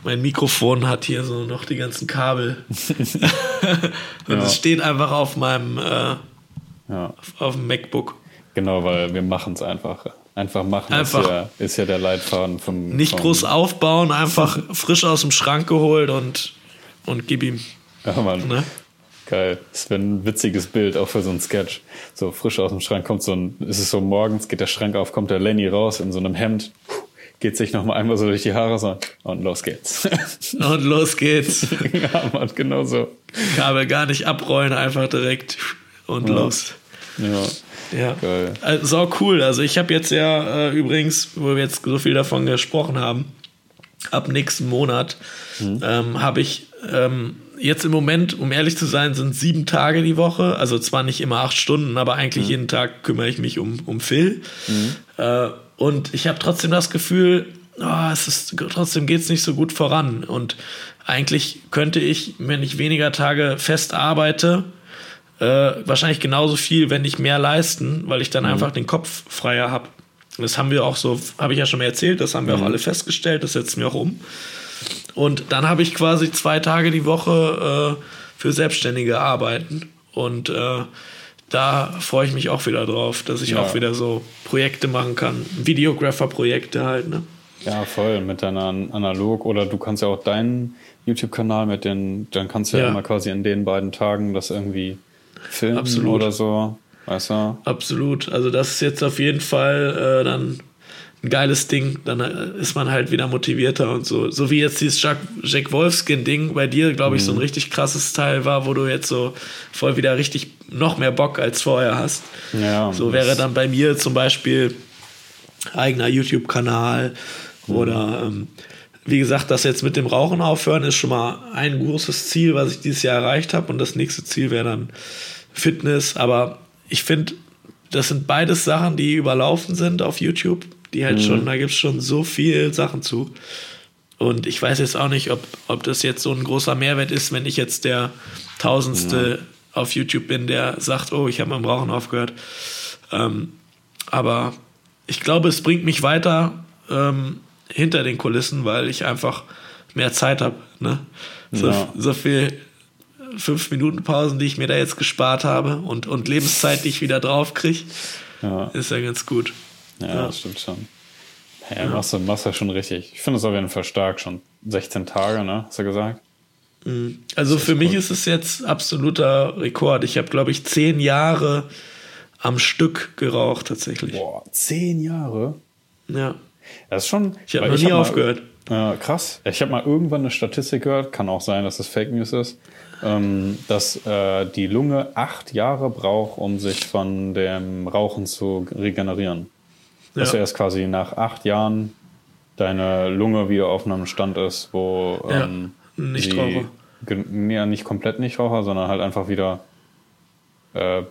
mein Mikrofon hat hier so noch die ganzen Kabel. <laughs> und es steht einfach auf meinem äh, ja. auf, auf, dem MacBook. Genau, weil wir machen es einfach. Einfach machen einfach ist, ja, ist ja der Leitfaden vom. Nicht vom groß aufbauen, einfach frisch aus dem Schrank geholt und, und gib ihm. Ja, Mann. Ne? Geil. Das wäre ein witziges Bild, auch für so ein Sketch. So frisch aus dem Schrank kommt so ein, ist es so morgens, geht der Schrank auf, kommt der Lenny raus in so einem Hemd geht sich noch mal einmal so durch die Haare so und los geht's. <laughs> und los geht's. <laughs> ja, man, genau so. Kabel gar nicht abrollen, einfach direkt und ja. los. Ja. Ja. Geil. Also cool. Also ich habe jetzt ja äh, übrigens, wo wir jetzt so viel davon gesprochen haben, ab nächsten Monat mhm. ähm, habe ich ähm, jetzt im Moment, um ehrlich zu sein, sind sieben Tage die Woche. Also zwar nicht immer acht Stunden, aber eigentlich mhm. jeden Tag kümmere ich mich um, um Phil. Mhm. Äh, und ich habe trotzdem das Gefühl, oh, es ist, trotzdem geht es nicht so gut voran. Und eigentlich könnte ich, wenn ich weniger Tage fest arbeite, äh, wahrscheinlich genauso viel, wenn nicht mehr leisten, weil ich dann mhm. einfach den Kopf freier habe. Das haben wir auch so, habe ich ja schon mal erzählt, das haben wir mhm. auch alle festgestellt, das setzen wir auch um. Und dann habe ich quasi zwei Tage die Woche äh, für Selbstständige arbeiten. Und äh, da freue ich mich auch wieder drauf, dass ich ja. auch wieder so Projekte machen kann. Videographer-Projekte halt, ne? Ja, voll, mit deiner Analog oder du kannst ja auch deinen YouTube-Kanal mit den, dann kannst du ja, ja immer quasi in den beiden Tagen das irgendwie filmen Absolut. oder so. Weißt du? Absolut. Also das ist jetzt auf jeden Fall äh, dann ein geiles Ding, dann äh, ist man halt wieder motivierter und so. So wie jetzt dieses Jack, Jack Wolfskin-Ding bei dir, glaube ich, mhm. so ein mhm. richtig krasses Teil war, wo du jetzt so voll wieder richtig noch mehr Bock als vorher hast. Ja, so wäre dann bei mir zum Beispiel eigener YouTube-Kanal mhm. oder ähm, wie gesagt, das jetzt mit dem Rauchen aufhören ist schon mal ein großes Ziel, was ich dieses Jahr erreicht habe und das nächste Ziel wäre dann Fitness, aber ich finde, das sind beides Sachen, die überlaufen sind auf YouTube die halt mhm. schon, da gibt es schon so viel Sachen zu. Und ich weiß jetzt auch nicht, ob, ob das jetzt so ein großer Mehrwert ist, wenn ich jetzt der Tausendste mhm. auf YouTube bin, der sagt, oh, ich habe beim Rauchen aufgehört. Ähm, aber ich glaube, es bringt mich weiter ähm, hinter den Kulissen, weil ich einfach mehr Zeit habe. Ne? So, ja. so viel fünf Minuten Pausen, die ich mir da jetzt gespart habe und, und Lebenszeit, die ich wieder drauf kriege, ja. ist ja ganz gut. Ja, ja. das stimmt schon. Ja, ja. Machst, du, machst du schon richtig. Ich finde es auf jeden Fall stark, schon 16 Tage, ne? Hast du gesagt? Mhm. Also für mich ist es jetzt absoluter Rekord. Ich habe, glaube ich, zehn Jahre am Stück geraucht tatsächlich. Boah, zehn Jahre? Ja. Das ist schon. Ich habe noch nie hab aufgehört. Mal, äh, krass. Ich habe mal irgendwann eine Statistik gehört, kann auch sein, dass das Fake News ist, ähm, dass äh, die Lunge acht Jahre braucht, um sich von dem Rauchen zu regenerieren. Dass ja. du erst quasi nach acht Jahren deine Lunge wieder auf einem Stand ist, wo ähm, ja, nicht sie, ja, nicht komplett Nichtraucher, sondern halt einfach wieder äh,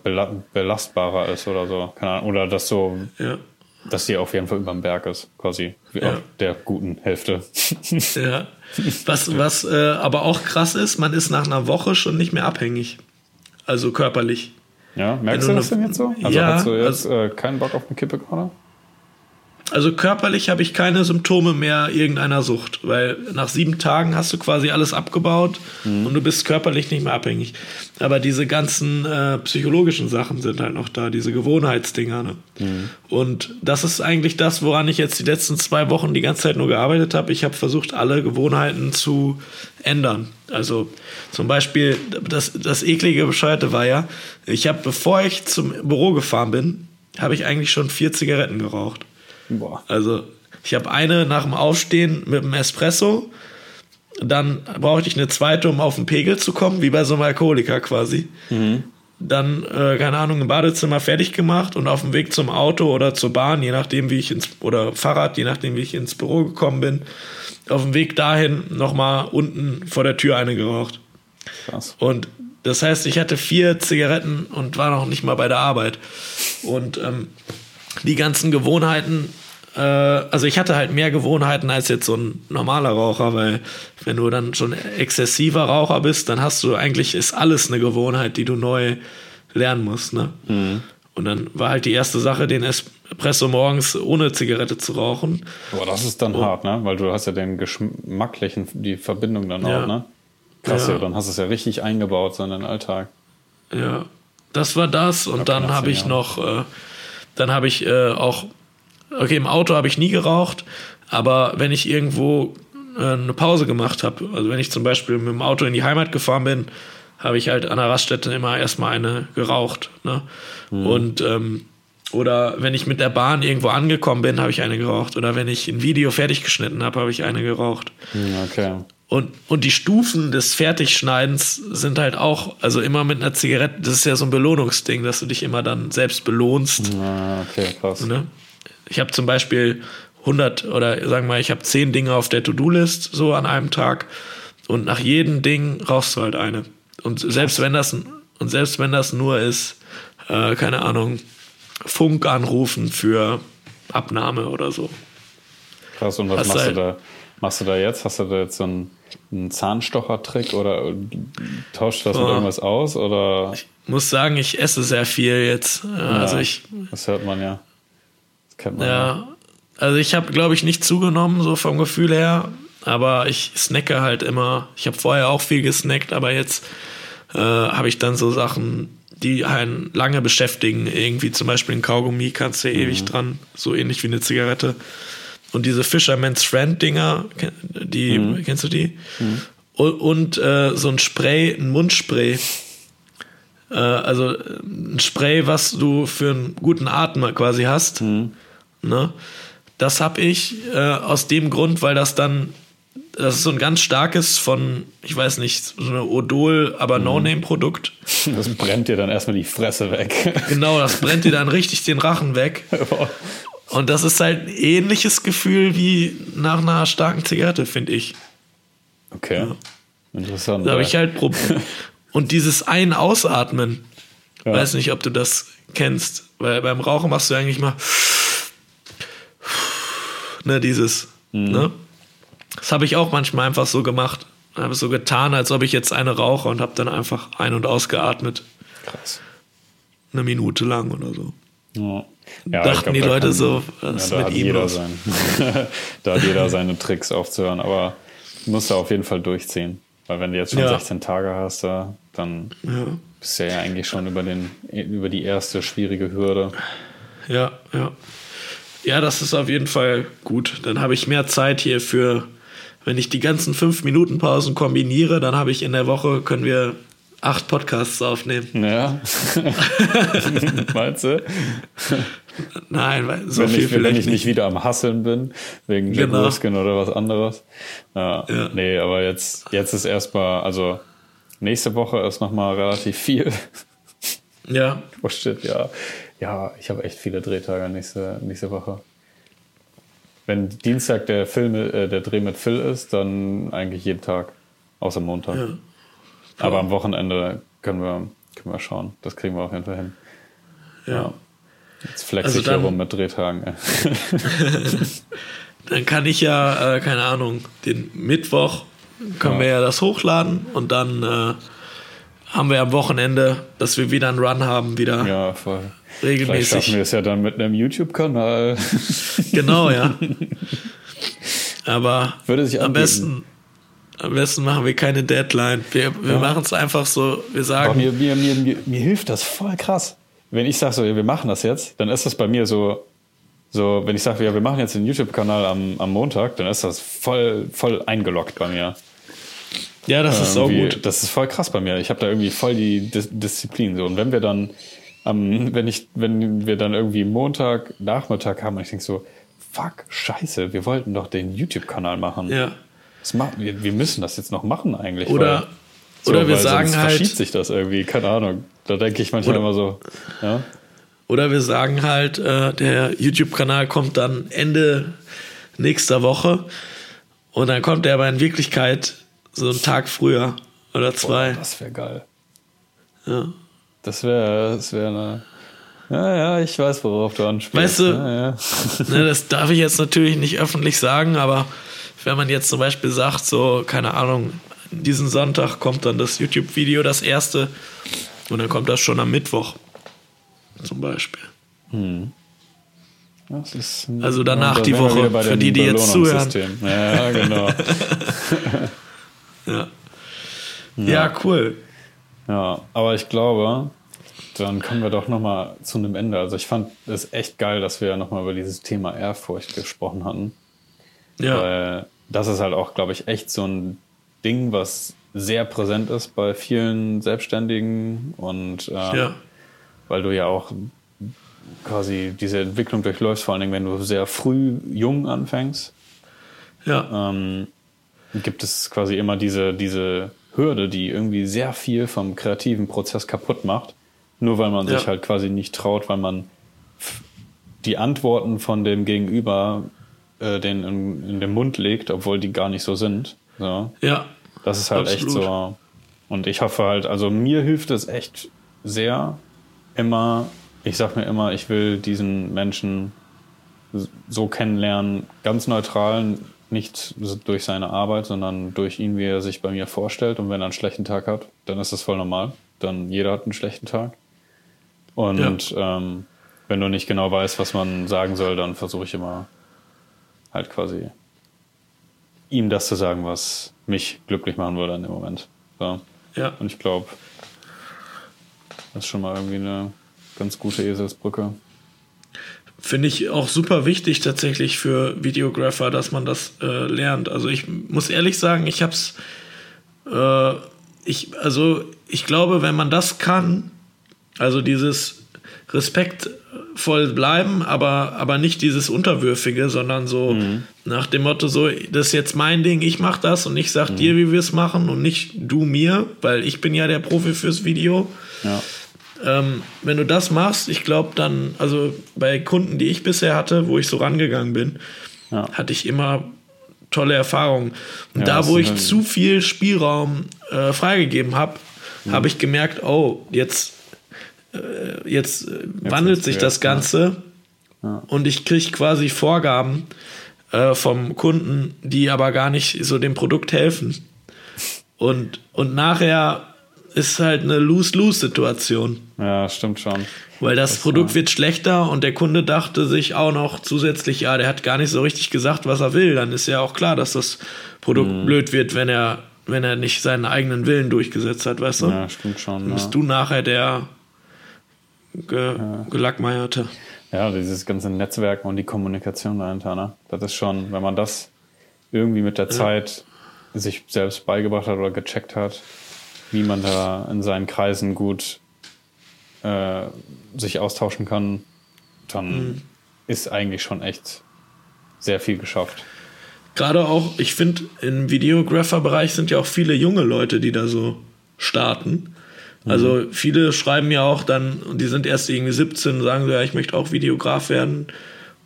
belastbarer ist oder so. Keine Ahnung. Oder dass so, ja. Dass die auf jeden Fall über dem Berg ist, quasi. Ja. der guten Hälfte. <laughs> ja. Was, was äh, aber auch krass ist, man ist nach einer Woche schon nicht mehr abhängig. Also körperlich. Ja, merkst du das denn jetzt so? Also ja, hast du jetzt also, äh, keinen Bock auf eine Kippe gerade? Also körperlich habe ich keine Symptome mehr irgendeiner Sucht, weil nach sieben Tagen hast du quasi alles abgebaut mhm. und du bist körperlich nicht mehr abhängig. Aber diese ganzen äh, psychologischen Sachen sind halt noch da, diese Gewohnheitsdinger. Ne? Mhm. Und das ist eigentlich das, woran ich jetzt die letzten zwei Wochen die ganze Zeit nur gearbeitet habe. Ich habe versucht, alle Gewohnheiten zu ändern. Also zum Beispiel, das, das eklige Bescheide war ja, ich habe, bevor ich zum Büro gefahren bin, habe ich eigentlich schon vier Zigaretten geraucht. Boah. Also ich habe eine nach dem Aufstehen mit dem Espresso. Dann brauchte ich eine zweite, um auf den Pegel zu kommen, wie bei so einem Alkoholiker quasi. Mhm. Dann, äh, keine Ahnung, im Badezimmer fertig gemacht und auf dem Weg zum Auto oder zur Bahn, je nachdem, wie ich ins, oder Fahrrad, je nachdem, wie ich ins Büro gekommen bin, auf dem Weg dahin nochmal unten vor der Tür eine geraucht. Krass. Und das heißt, ich hatte vier Zigaretten und war noch nicht mal bei der Arbeit. Und ähm, die ganzen Gewohnheiten, äh, also ich hatte halt mehr Gewohnheiten als jetzt so ein normaler Raucher, weil wenn du dann schon exzessiver Raucher bist, dann hast du eigentlich ist alles eine Gewohnheit, die du neu lernen musst. Ne? Mhm. Und dann war halt die erste Sache, den Espresso morgens ohne Zigarette zu rauchen. Aber das ist dann oh. hart, ne? Weil du hast ja den geschmacklichen, die Verbindung dann ja. auch, ne? Krass, ja. ja. dann hast du es ja richtig eingebaut so in den Alltag. Ja, das war das. Und dann habe ich noch äh, dann habe ich äh, auch, okay, im Auto habe ich nie geraucht, aber wenn ich irgendwo äh, eine Pause gemacht habe, also wenn ich zum Beispiel mit dem Auto in die Heimat gefahren bin, habe ich halt an der Raststätte immer erstmal eine geraucht. Ne? Mhm. Und ähm, oder wenn ich mit der Bahn irgendwo angekommen bin, habe ich eine geraucht. Oder wenn ich ein Video fertig geschnitten habe, habe ich eine geraucht. Mhm, okay. Und, und die Stufen des Fertigschneidens sind halt auch, also immer mit einer Zigarette, das ist ja so ein Belohnungsding, dass du dich immer dann selbst belohnst. Ah, okay, krass. Ne? Ich habe zum Beispiel 100 oder sagen wir mal, ich habe 10 Dinge auf der To-Do-List so an einem Tag und nach jedem Ding rauchst du halt eine. Und selbst wenn das, und selbst wenn das nur ist, äh, keine Ahnung, Funk anrufen für Abnahme oder so. Krass, und was Hast machst halt, du da? Machst du da jetzt? Hast du da jetzt so ein ein Zahnstocher-Trick oder tauscht das oh. mit irgendwas aus? Oder? Ich muss sagen, ich esse sehr viel jetzt. Ja, also ich, das hört man ja. Kennt man ja. ja. Also ich habe, glaube ich, nicht zugenommen, so vom Gefühl her. Aber ich snacke halt immer. Ich habe vorher auch viel gesnackt, aber jetzt äh, habe ich dann so Sachen, die einen lange beschäftigen. Irgendwie zum Beispiel ein Kaugummi kannst du ja mhm. ewig dran, so ähnlich wie eine Zigarette. Und diese Fisherman's Friend Dinger, die, mhm. kennst du die? Mhm. Und, und äh, so ein Spray, ein Mundspray. Äh, also ein Spray, was du für einen guten Atem quasi hast. Mhm. Ne? Das habe ich äh, aus dem Grund, weil das dann, das ist so ein ganz starkes von, ich weiß nicht, so eine Odol, aber mhm. No-Name-Produkt. Das brennt dir dann erstmal die Fresse weg. <laughs> Genau, das brennt dir dann richtig den Rachen weg. <laughs> Und das ist halt ein ähnliches Gefühl wie nach einer starken Zigarette, finde ich. Okay. Ja. Interessant. Da habe ich halt Probleme. <laughs> Und dieses Ein-Ausatmen, ja. weiß nicht, ob du das kennst, weil beim Rauchen machst du eigentlich mal ne, dieses, mhm. ne? Das habe ich auch manchmal einfach so gemacht. Habe so getan, als ob ich jetzt eine rauche und habe dann einfach ein- und ausgeatmet. Krass. Eine Minute lang oder so. Ja. Ja, Dachten glaub, die Leute kann, so, was ja, da mit ihm jeder sein. <laughs> da hat jeder seine Tricks aufzuhören, aber musst du auf jeden Fall durchziehen. Weil wenn du jetzt schon ja. 16 Tage hast, dann ja. bist du ja eigentlich schon über, den, über die erste schwierige Hürde. Ja, ja. Ja, das ist auf jeden Fall gut. Dann habe ich mehr Zeit hier für, wenn ich die ganzen 5-Minuten-Pausen kombiniere, dann habe ich in der Woche, können wir acht Podcasts aufnehmen. Ja. <laughs> Meinst du? Nein, weil so wenn viel ich, vielleicht Wenn ich nicht wieder am Hasseln bin, wegen genau. Muskeln oder was anderes. Ja, ja. Nee, aber jetzt, jetzt ist erstmal, also nächste Woche ist nochmal relativ viel. Ja. Oh shit, ja. Ja, ich habe echt viele Drehtage nächste, nächste Woche. Wenn Dienstag der Film, äh, der Dreh mit Phil ist, dann eigentlich jeden Tag. Außer Montag. Ja. Aber am Wochenende können wir, können wir schauen. Das kriegen wir auf jeden Fall hin. Ja. ja. Jetzt flex also ich hier rum mit Drehtagen. <laughs> <laughs> dann kann ich ja, äh, keine Ahnung, den Mittwoch können ja. wir ja das hochladen und dann äh, haben wir am Wochenende, dass wir wieder einen Run haben, wieder ja, voll. regelmäßig. Vielleicht schaffen wir es ja dann mit einem YouTube-Kanal. <laughs> genau, ja. Aber Würde sich am besten, am besten machen wir keine Deadline. Wir, wir ja. machen es einfach so, wir sagen. mir, mir, mir, mir, mir hilft das voll krass. Wenn ich sage so, wir machen das jetzt, dann ist das bei mir so, so, wenn ich sage, ja, wir machen jetzt den YouTube-Kanal am, am Montag, dann ist das voll, voll eingeloggt bei mir. Ja, das ist so gut. Das ist voll krass bei mir. Ich habe da irgendwie voll die Dis Disziplin. So. Und wenn wir dann, ähm, wenn ich, wenn wir dann irgendwie Montag, Nachmittag haben, ich denke so, fuck, scheiße, wir wollten doch den YouTube-Kanal machen. Ja. Machen, wir, wir, müssen das jetzt noch machen eigentlich. Oder, weil, so, oder wir sagen sonst halt. verschiebt sich das irgendwie, keine Ahnung. Da denke ich manchmal oder, immer so, ja. Oder wir sagen halt, äh, der YouTube-Kanal kommt dann Ende nächster Woche und dann kommt er aber in Wirklichkeit so einen Tag früher oder zwei. Boah, das wäre geil. Ja. Das wäre das wär eine. Ja, ja, ich weiß, worauf du anspielst. Weißt du, ja, ja. <laughs> ne, das darf ich jetzt natürlich nicht öffentlich sagen, aber wenn man jetzt zum Beispiel sagt, so, keine Ahnung, diesen Sonntag kommt dann das YouTube-Video, das erste, und dann kommt das schon am Mittwoch, zum Beispiel. Hm. also danach die Woche, für die, die jetzt zuhören. Ja, genau. Ja. ja. ja. cool. Ja, aber ich glaube, dann kommen wir doch nochmal zu einem Ende. Also ich fand es echt geil, dass wir nochmal über dieses Thema Ehrfurcht gesprochen hatten. Ja. Weil das ist halt auch, glaube ich, echt so ein Ding, was sehr präsent ist bei vielen Selbstständigen und äh, ja. Weil du ja auch quasi diese Entwicklung durchläufst, vor allen Dingen, wenn du sehr früh jung anfängst. Ja. Ähm, gibt es quasi immer diese, diese Hürde, die irgendwie sehr viel vom kreativen Prozess kaputt macht. Nur weil man ja. sich halt quasi nicht traut, weil man die Antworten von dem Gegenüber äh, den in, in, den Mund legt, obwohl die gar nicht so sind. So. Ja. Das ist halt absolut. echt so. Und ich hoffe halt, also mir hilft es echt sehr, immer, ich sag mir immer, ich will diesen Menschen so kennenlernen, ganz neutral, nicht durch seine Arbeit, sondern durch ihn, wie er sich bei mir vorstellt. Und wenn er einen schlechten Tag hat, dann ist das voll normal. Dann jeder hat einen schlechten Tag. Und ja. ähm, wenn du nicht genau weißt, was man sagen soll, dann versuche ich immer halt quasi ihm das zu sagen, was mich glücklich machen würde in dem Moment. So. Ja. Und ich glaube, das ist schon mal irgendwie eine ganz gute Eselsbrücke. Finde ich auch super wichtig tatsächlich für Videographer, dass man das äh, lernt. Also ich muss ehrlich sagen, ich habe es, äh, ich, also ich glaube, wenn man das kann, also dieses respektvoll bleiben, aber, aber nicht dieses Unterwürfige, sondern so mhm. nach dem Motto, so, das ist jetzt mein Ding, ich mach das und ich sag mhm. dir, wie wir es machen und nicht du mir, weil ich bin ja der Profi fürs Video. Ja ähm, wenn du das machst, ich glaube dann, also bei Kunden, die ich bisher hatte, wo ich so rangegangen bin, ja. hatte ich immer tolle Erfahrungen. Und ja, da, wo ich zu viel Spielraum äh, freigegeben habe, mhm. habe ich gemerkt, oh, jetzt, äh, jetzt, äh, jetzt wandelt sich das Ganze ja. und ich kriege quasi Vorgaben äh, vom Kunden, die aber gar nicht so dem Produkt helfen. Und, und nachher ist halt eine Lose-Lose-Situation. Ja, stimmt schon. Weil das, das Produkt war... wird schlechter und der Kunde dachte sich auch noch zusätzlich, ja, der hat gar nicht so richtig gesagt, was er will. Dann ist ja auch klar, dass das Produkt mhm. blöd wird, wenn er, wenn er nicht seinen eigenen Willen durchgesetzt hat, weißt du? Ja, stimmt schon. Dann bist ja. du nachher der ge ja. gelackmeierte. Ja, dieses ganze Netzwerk und die Kommunikation dahinter, ne? Das ist schon, wenn man das irgendwie mit der Zeit sich selbst beigebracht hat oder gecheckt hat, wie man da in seinen Kreisen gut äh, sich austauschen kann, dann mhm. ist eigentlich schon echt sehr viel geschafft. Gerade auch, ich finde, im Videographer-Bereich sind ja auch viele junge Leute, die da so starten. Also mhm. viele schreiben ja auch dann, die sind erst irgendwie 17 und sagen so, ja, ich möchte auch Videograf werden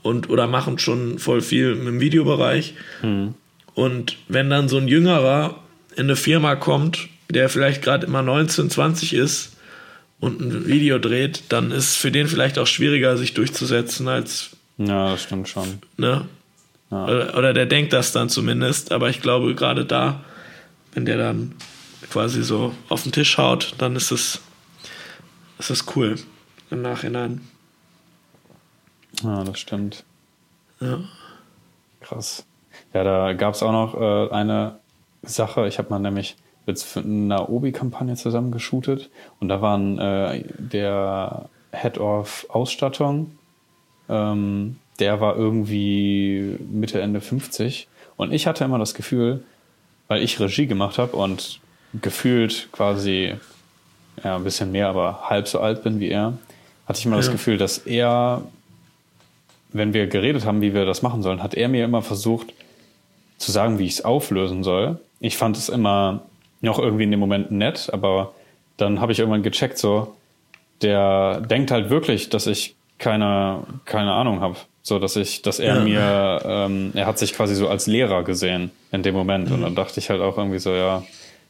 und oder machen schon voll viel im Videobereich. Mhm. Und wenn dann so ein Jüngerer in eine Firma kommt der vielleicht gerade immer 19, 20 ist und ein Video dreht, dann ist für den vielleicht auch schwieriger, sich durchzusetzen als. Ja, das stimmt schon. Ne? Ja. Oder, oder der denkt das dann zumindest, aber ich glaube, gerade da, wenn der dann quasi so auf den Tisch haut, dann ist es, ist es cool im Nachhinein. Ja, das stimmt. Ja. Krass. Ja, da gab es auch noch äh, eine Sache. Ich habe mal nämlich jetzt für eine Obi-Kampagne zusammen geshootet und da waren äh, der Head of Ausstattung, ähm, der war irgendwie Mitte, Ende 50 und ich hatte immer das Gefühl, weil ich Regie gemacht habe und gefühlt quasi ja, ein bisschen mehr, aber halb so alt bin wie er, hatte ich immer ja. das Gefühl, dass er, wenn wir geredet haben, wie wir das machen sollen, hat er mir immer versucht zu sagen, wie ich es auflösen soll. Ich fand es immer noch irgendwie in dem Moment nett, aber dann habe ich irgendwann gecheckt, so, der denkt halt wirklich, dass ich keine, keine Ahnung habe. So, dass ich, dass er ja. mir, ähm, er hat sich quasi so als Lehrer gesehen in dem Moment. Mhm. Und dann dachte ich halt auch irgendwie so, ja,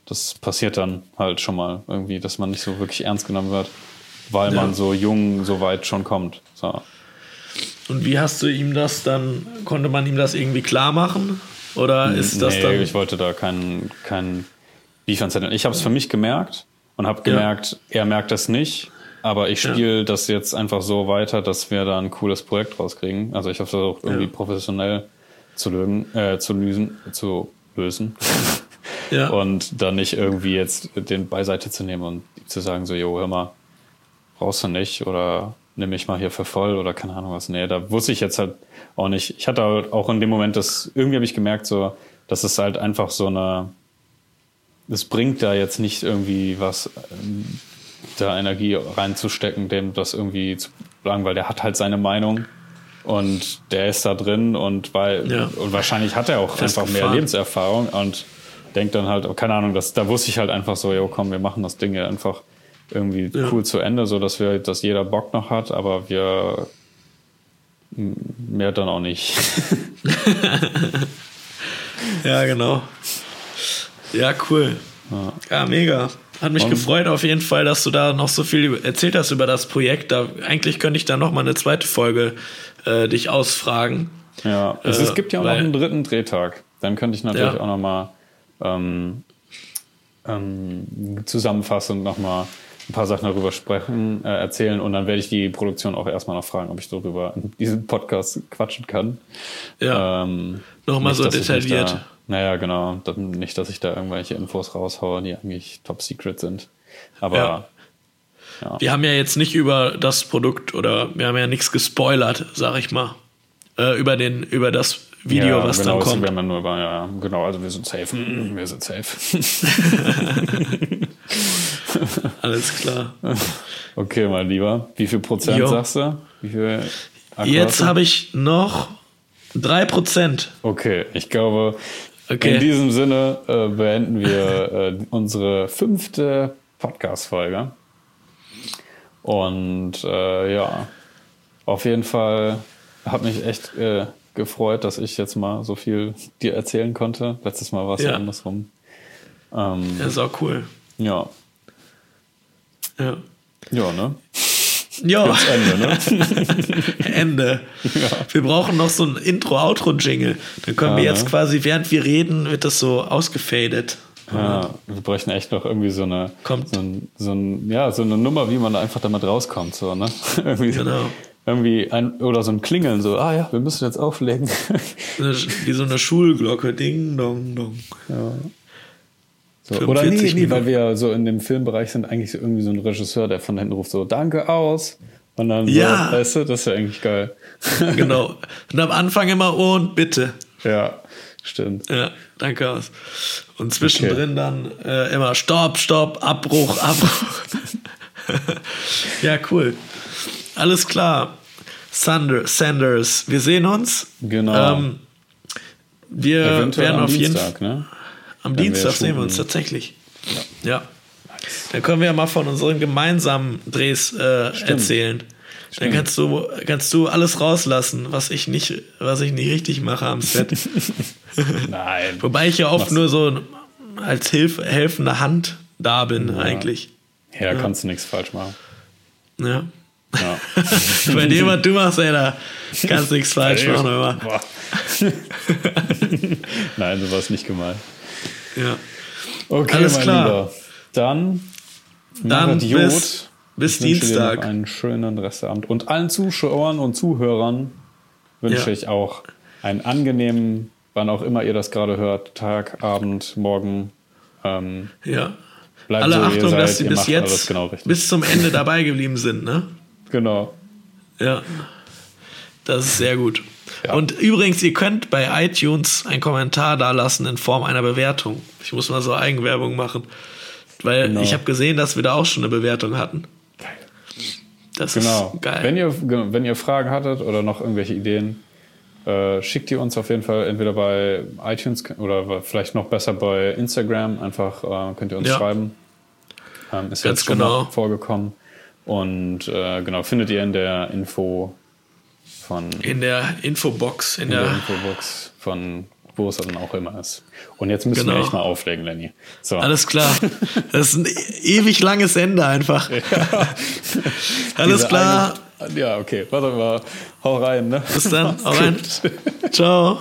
das passiert dann halt schon mal irgendwie, dass man nicht so wirklich ernst genommen wird, weil ja. man so jung so weit schon kommt. So. Und wie hast du ihm das dann, konnte man ihm das irgendwie klar machen? Oder ist das nee, dann. Ich wollte da keinen Beef Zettel. Ich habe es für mich gemerkt und habe gemerkt, ja. er merkt das nicht. Aber ich spiele ja. das jetzt einfach so weiter, dass wir da ein cooles Projekt rauskriegen. Also ich habe versucht, irgendwie ja. professionell zu, lösen, äh, zu lösen, zu lösen. <laughs> Ja. Und dann nicht irgendwie jetzt den beiseite zu nehmen und zu sagen, so, jo, hör mal, brauchst du nicht oder nimm mich mal hier für voll oder keine Ahnung was. Nee, da wusste ich jetzt halt auch nicht. Ich hatte halt auch in dem Moment das, irgendwie habe ich gemerkt, so, dass es halt einfach so eine, es bringt da jetzt nicht irgendwie was, ähm, da Energie reinzustecken, dem das irgendwie zu sagen, weil der hat halt seine Meinung und der ist da drin und weil, ja. und wahrscheinlich hat er auch einfach mehr Lebenserfahrung und denkt dann halt, keine Ahnung, das, da wusste ich halt einfach so, jo komm, wir machen das Ding ja einfach irgendwie ja. cool zu Ende, so dass wir, dass jeder Bock noch hat, aber wir mehr dann auch nicht. <laughs> ja, genau. Ja, cool. Ja, ja mega. Hat mich Und, gefreut auf jeden Fall, dass du da noch so viel erzählt hast über das Projekt. Da, eigentlich könnte ich da noch mal eine zweite Folge äh, dich ausfragen. Ja, es, äh, es gibt ja auch weil, noch einen dritten Drehtag. Dann könnte ich natürlich ja. auch noch mal ähm, ähm, zusammenfassend noch mal ein paar Sachen darüber sprechen, äh, erzählen und dann werde ich die Produktion auch erstmal noch fragen, ob ich darüber in diesem Podcast quatschen kann. Ja. Ähm, Nochmal so detailliert. Naja, genau. Nicht, dass ich da irgendwelche Infos raushaue, die eigentlich top secret sind. Aber ja. Ja. Wir haben ja jetzt nicht über das Produkt oder wir haben ja nichts gespoilert, sag ich mal. Äh, über, den, über das Video, ja, was genau, dann kommt. Wir nur über, ja, genau, also wir sind safe. <laughs> Wir sind safe. <laughs> Alles klar. <laughs> Okay, mein Lieber. Wie viel Prozent jo. sagst du? Wie viel Jetzt habe ich noch drei Prozent. Okay, ich glaube, okay. in diesem Sinne äh, beenden wir äh, unsere fünfte Podcast-Folge. Und äh, ja, auf jeden Fall hat mich echt äh, gefreut, dass ich jetzt mal so viel dir erzählen konnte. Letztes Mal war es ja. andersrum. Ähm, ja, ist auch cool. Ja. Ja. Ja, ne? Ja. Ende, ne? <laughs> Ende. Ja. Wir brauchen noch so ein Intro-Outro-Jingle. Dann können ja, wir jetzt ne? quasi, während wir reden, wird das so ausgefadet. Ja, wir bräuchten echt noch irgendwie so eine, Kommt. So, ein, so, ein, ja, so eine Nummer, wie man da einfach damit rauskommt. So, ne? <laughs> irgendwie genau. Irgendwie ein, oder so ein Klingeln, so, ah ja, wir müssen jetzt auflegen. wie so eine Schulglocke, ding, dong, dong. Ja. So, oder nee, nee, weil wir so in dem Filmbereich sind, eigentlich so irgendwie so ein Regisseur, der von hinten ruft so, danke aus. Und dann ja. so, weißt du, das ist ja eigentlich geil. <laughs> genau. Und am Anfang immer und bitte. Ja, stimmt. Ja, danke aus. Und zwischendrin okay. dann äh, immer Stopp, Stopp, Abbruch, <laughs> Abbruch. ja, cool. Alles klar. Sander, Sanders, wir sehen uns. Genau. Ähm, wir Eventuell werden auf Dienstag, jeden Fall. Ne? Am Wenn Dienstag sehen wir uns tatsächlich. Ja. ja. Dann können wir ja mal von unseren gemeinsamen Drehs äh, erzählen. Stimmt. Dann kannst du, kannst du alles rauslassen, was ich nicht, was ich nicht richtig mache am Set. <laughs> Nein. Wobei ich ja oft nur so als Hilf, helfende Hand da bin ja. eigentlich. Ja, da kannst du nichts falsch machen. Ja. ja. Bei dem, was du machst, ey, da kannst du nichts falsch machen. <laughs> Nein, so war es nicht gemeint. Ja. Okay, Alles mein klar. Lieber. Dann, Dann bis, bis Dienstag. einen schönen Restabend. Und allen Zuschauern und Zuhörern wünsche ja. ich auch einen angenehmen, wann auch immer ihr das gerade hört, Tag, Abend, Morgen. Ähm, ja. Alle so, Achtung, seid, dass sie bis jetzt genau bis zum Ende dabei geblieben sind, ne? Genau. Ja. Das ist sehr gut. Ja. Und übrigens, ihr könnt bei iTunes einen Kommentar da lassen in Form einer Bewertung. Ich muss mal so Eigenwerbung machen. Weil genau. ich habe gesehen, dass wir da auch schon eine Bewertung hatten. Das genau. ist geil. Wenn ihr, wenn ihr Fragen hattet oder noch irgendwelche Ideen, äh, schickt ihr uns auf jeden Fall entweder bei iTunes oder vielleicht noch besser bei Instagram. Einfach äh, könnt ihr uns ja. schreiben. Ähm, ist Ganz jetzt schon genau. vorgekommen. Und äh, genau, findet ihr in der Info von. In der Infobox. In, in der, der, Infobox von wo es dann auch immer ist. Und jetzt müssen genau. wir echt mal auflegen, Lenny. So. Alles klar. <laughs> Das ist ein ewig langes Ende einfach. Ja. <laughs> Alles klar. Eine, ja, okay. Warte mal. Hau rein, ne? Bis dann. <laughs> Hau rein. Ciao.